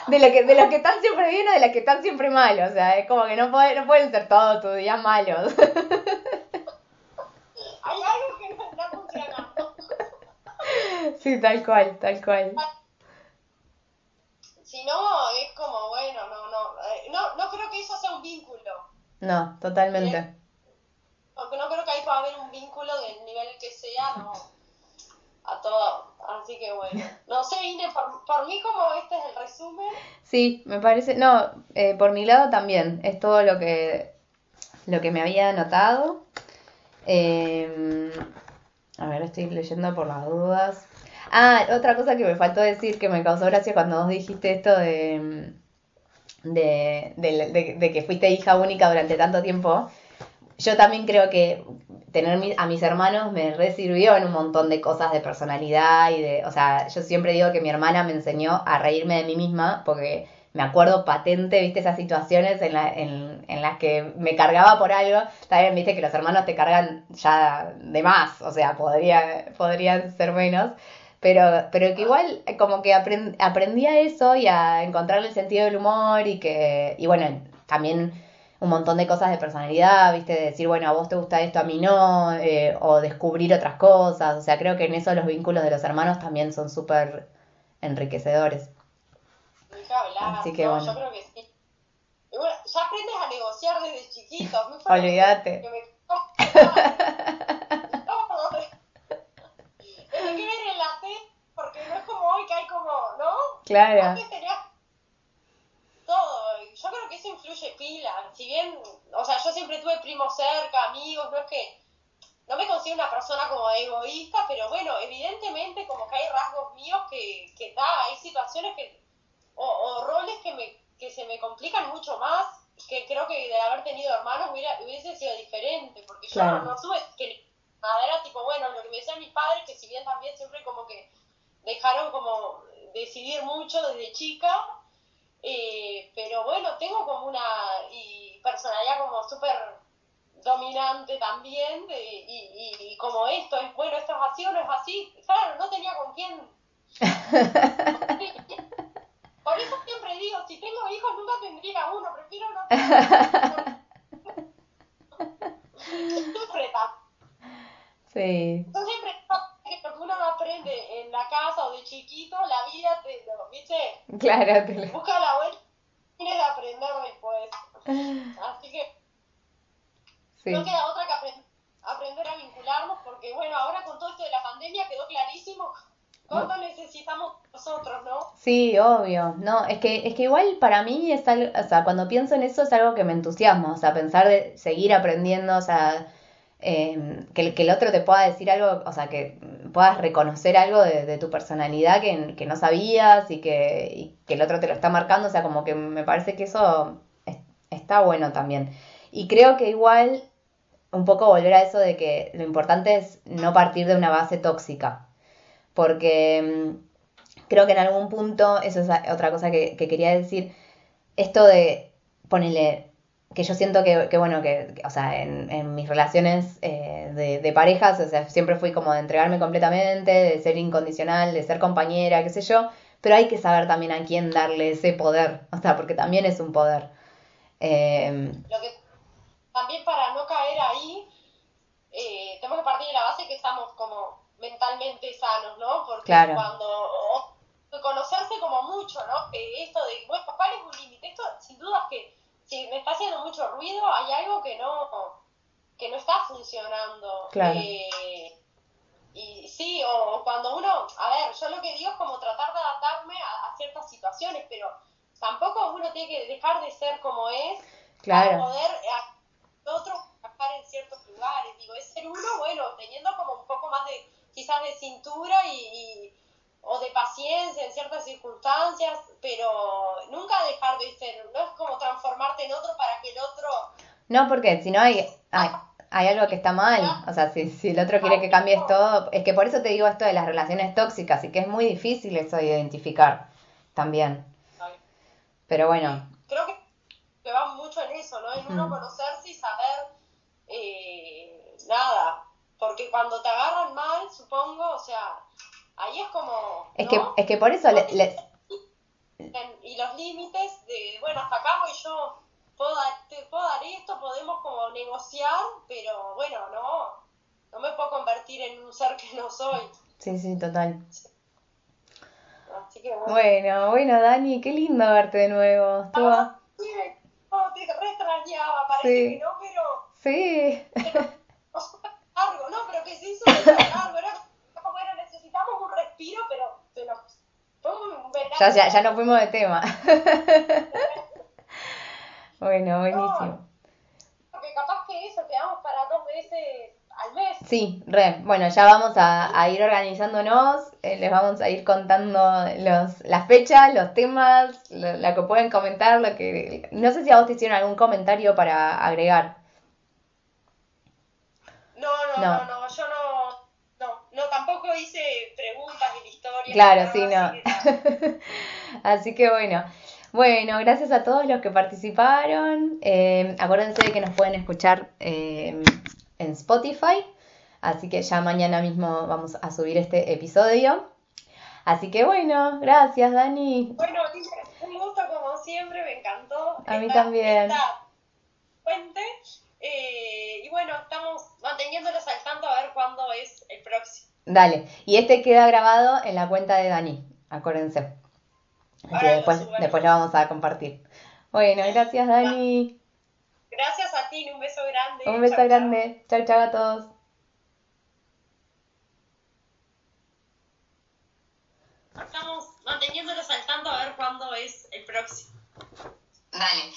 De, lo que, de los que están siempre bien o de los que están siempre mal. O sea, es como que no, puede, no pueden ser todos tus días malos. Hay algo que no está funcionando. sí, tal cual, tal cual. Si no, es como, bueno, no, no, eh, no, no creo que eso sea un vínculo. No, totalmente no creo que ahí pueda haber un vínculo del nivel que sea, no. A todo. Así que bueno. No sé, Ine, por, mí como este es el resumen. Sí, me parece. No, eh, por mi lado también. Es todo lo que, lo que me había anotado. Eh, a ver, estoy leyendo por las dudas. Ah, otra cosa que me faltó decir que me causó gracia cuando vos dijiste esto de, de, de- de- de que fuiste hija única durante tanto tiempo. Yo también creo que tener a mis hermanos me re sirvió en un montón de cosas de personalidad y de, o sea, yo siempre digo que mi hermana me enseñó a reírme de mí misma porque me acuerdo patente, viste, esas situaciones en, la, en, en, las que me cargaba por algo. También viste que los hermanos te cargan ya de más, o sea, podría, podrían ser menos. Pero, pero que igual como que aprend, aprendí a eso y a encontrarle el sentido del humor y que, y bueno, también un montón de cosas de personalidad, viste, de decir, bueno, a vos te gusta esto, a mí no, eh, o descubrir otras cosas. O sea, creo que en eso los vínculos de los hermanos también son súper enriquecedores. Así que bueno. Yo creo que sí. bueno, ya aprendes a negociar desde chiquito. Olvídate. Que me... Desde que me relaté, porque no es como hoy que hay como, ¿no? Claro. Antes tenías todo. Yo creo que eso influye pila. Si bien, o sea, yo siempre tuve primos cerca, amigos, no es que no me considero una persona como egoísta, pero bueno, evidentemente como que hay rasgos míos que, que da, hay situaciones que o, roles que, me, que se me complican mucho más, que creo que de haber tenido hermanos hubiera, hubiese sido diferente, porque yo no, tuve que nada, era tipo, bueno, lo que me decían mis padres, que si bien también siempre como que dejaron como decidir mucho desde chica, eh, pero bueno, tengo como una y personalidad como súper dominante también, y, y, como esto es, bueno, esto es así o no es así, claro, no tenía con quién. Por eso siempre digo, si tengo hijos nunca tendría uno, prefiero no tener Sí. Yo siempre que lo que uno no aprende en la casa o de chiquito, la vida te lo, ¿viste? Claro, te lo... Busca la vuelta tienes que aprender después. Así que sí. no queda otra que aprender, aprender a vincularnos porque, bueno, ahora con todo esto de la pandemia quedó clarísimo ¿Cuánto necesitamos nosotros, no? Sí, obvio. No, es que, es que igual para mí es algo, o sea, cuando pienso en eso es algo que me entusiasma, o sea, pensar de seguir aprendiendo, o sea, eh, que, que, el otro te pueda decir algo, o sea, que puedas reconocer algo de, tu personalidad que, que, no sabías y que, que el otro te lo está marcando, o sea, como que me parece que eso está bueno también. Y creo que igual un poco volver a eso de que lo importante es no partir de una base tóxica porque mm, creo que en algún punto, eso es otra cosa que, quería decir, esto de ponerle, que yo siento que, bueno, que, o sea, en, mis relaciones eh, de, de, parejas, o sea, siempre fui como de entregarme completamente, de ser incondicional, de ser compañera, qué sé yo, pero hay que saber también a quién darle ese poder, o sea, porque también es un poder. Eh, Lo que también para no caer ahí, eh, tenemos que partir de la base que estamos como mentalmente sanos, ¿no? Porque cuando conocerse como mucho, ¿no? Que esto de, bueno, ¿cuál es un límite? Esto sin duda es que si me está haciendo mucho ruido, hay algo que no, que no está funcionando. Claro. Eh, y sí, o, cuando uno, a ver, yo lo que digo es como tratar de adaptarme a, ciertas situaciones, pero tampoco uno tiene que dejar de ser como es claro. para poder a, otro en ciertos lugares. Digo, es ser uno, bueno, teniendo como un poco más de quizás de cintura y, o de paciencia en ciertas circunstancias, pero nunca dejar de ser, no es como transformarte en otro para que el otro... No, porque si no hay, hay, hay algo que está mal, o sea, si, si el otro quiere que cambies todo, es que por eso te digo esto de las relaciones tóxicas y que es muy difícil eso de identificar también. Pero bueno. Creo que, va mucho en eso, ¿no? En uno conocerse y saber eh, nada, porque cuando te agarran mal, supongo, o sea, ahí es como... Es, que, es que por eso... Le, Y los límites de, bueno, hasta acá voy yo, puedo dar, te puedo dar esto, podemos como negociar, pero bueno, no, no me puedo convertir en un ser que no soy. Sí, sí, total. Así que bueno. bueno. Bueno, Dani, qué lindo verte de nuevo. Ah, sí, te re extrañaba, parece que no, pero... Sí. largo, no, pero que se hizo largo, era era, necesitamos un respiro, pero se nos. Ya, ya, ya nos fuimos de tema. bueno, buenísimo. Porque capaz que eso, quedamos para dos veces al mes. Sí, re. Bueno, ya vamos a, a ir organizándonos, eh, les vamos a ir contando los, las fechas, los temas, lo, lo, que pueden comentar, lo que... No sé si a vos te hicieron algún comentario para agregar. No, no, no, no, yo no, no, no, tampoco hice preguntas en la historia. Claro, sí, no. Así que bueno. Bueno, gracias a todos los que participaron. Eh, acuérdense de que nos pueden escuchar eh, en Spotify. Así que ya mañana mismo vamos a subir este episodio. Así que bueno, gracias Dani. Bueno, un gusto como siempre, me encantó. A mí también. fuente. Eh, y bueno, estamos manteniéndolos al tanto a ver cuándo es el próximo. Dale, y este queda grabado en la cuenta de Dani, acuérdense. Así después, después lo vamos a compartir. Bueno, gracias Dani. Gracias a ti, un beso grande. Un beso grande. Chao, chao a todos. Estamos manteniéndolos al tanto a ver cuándo es el próximo. Dale.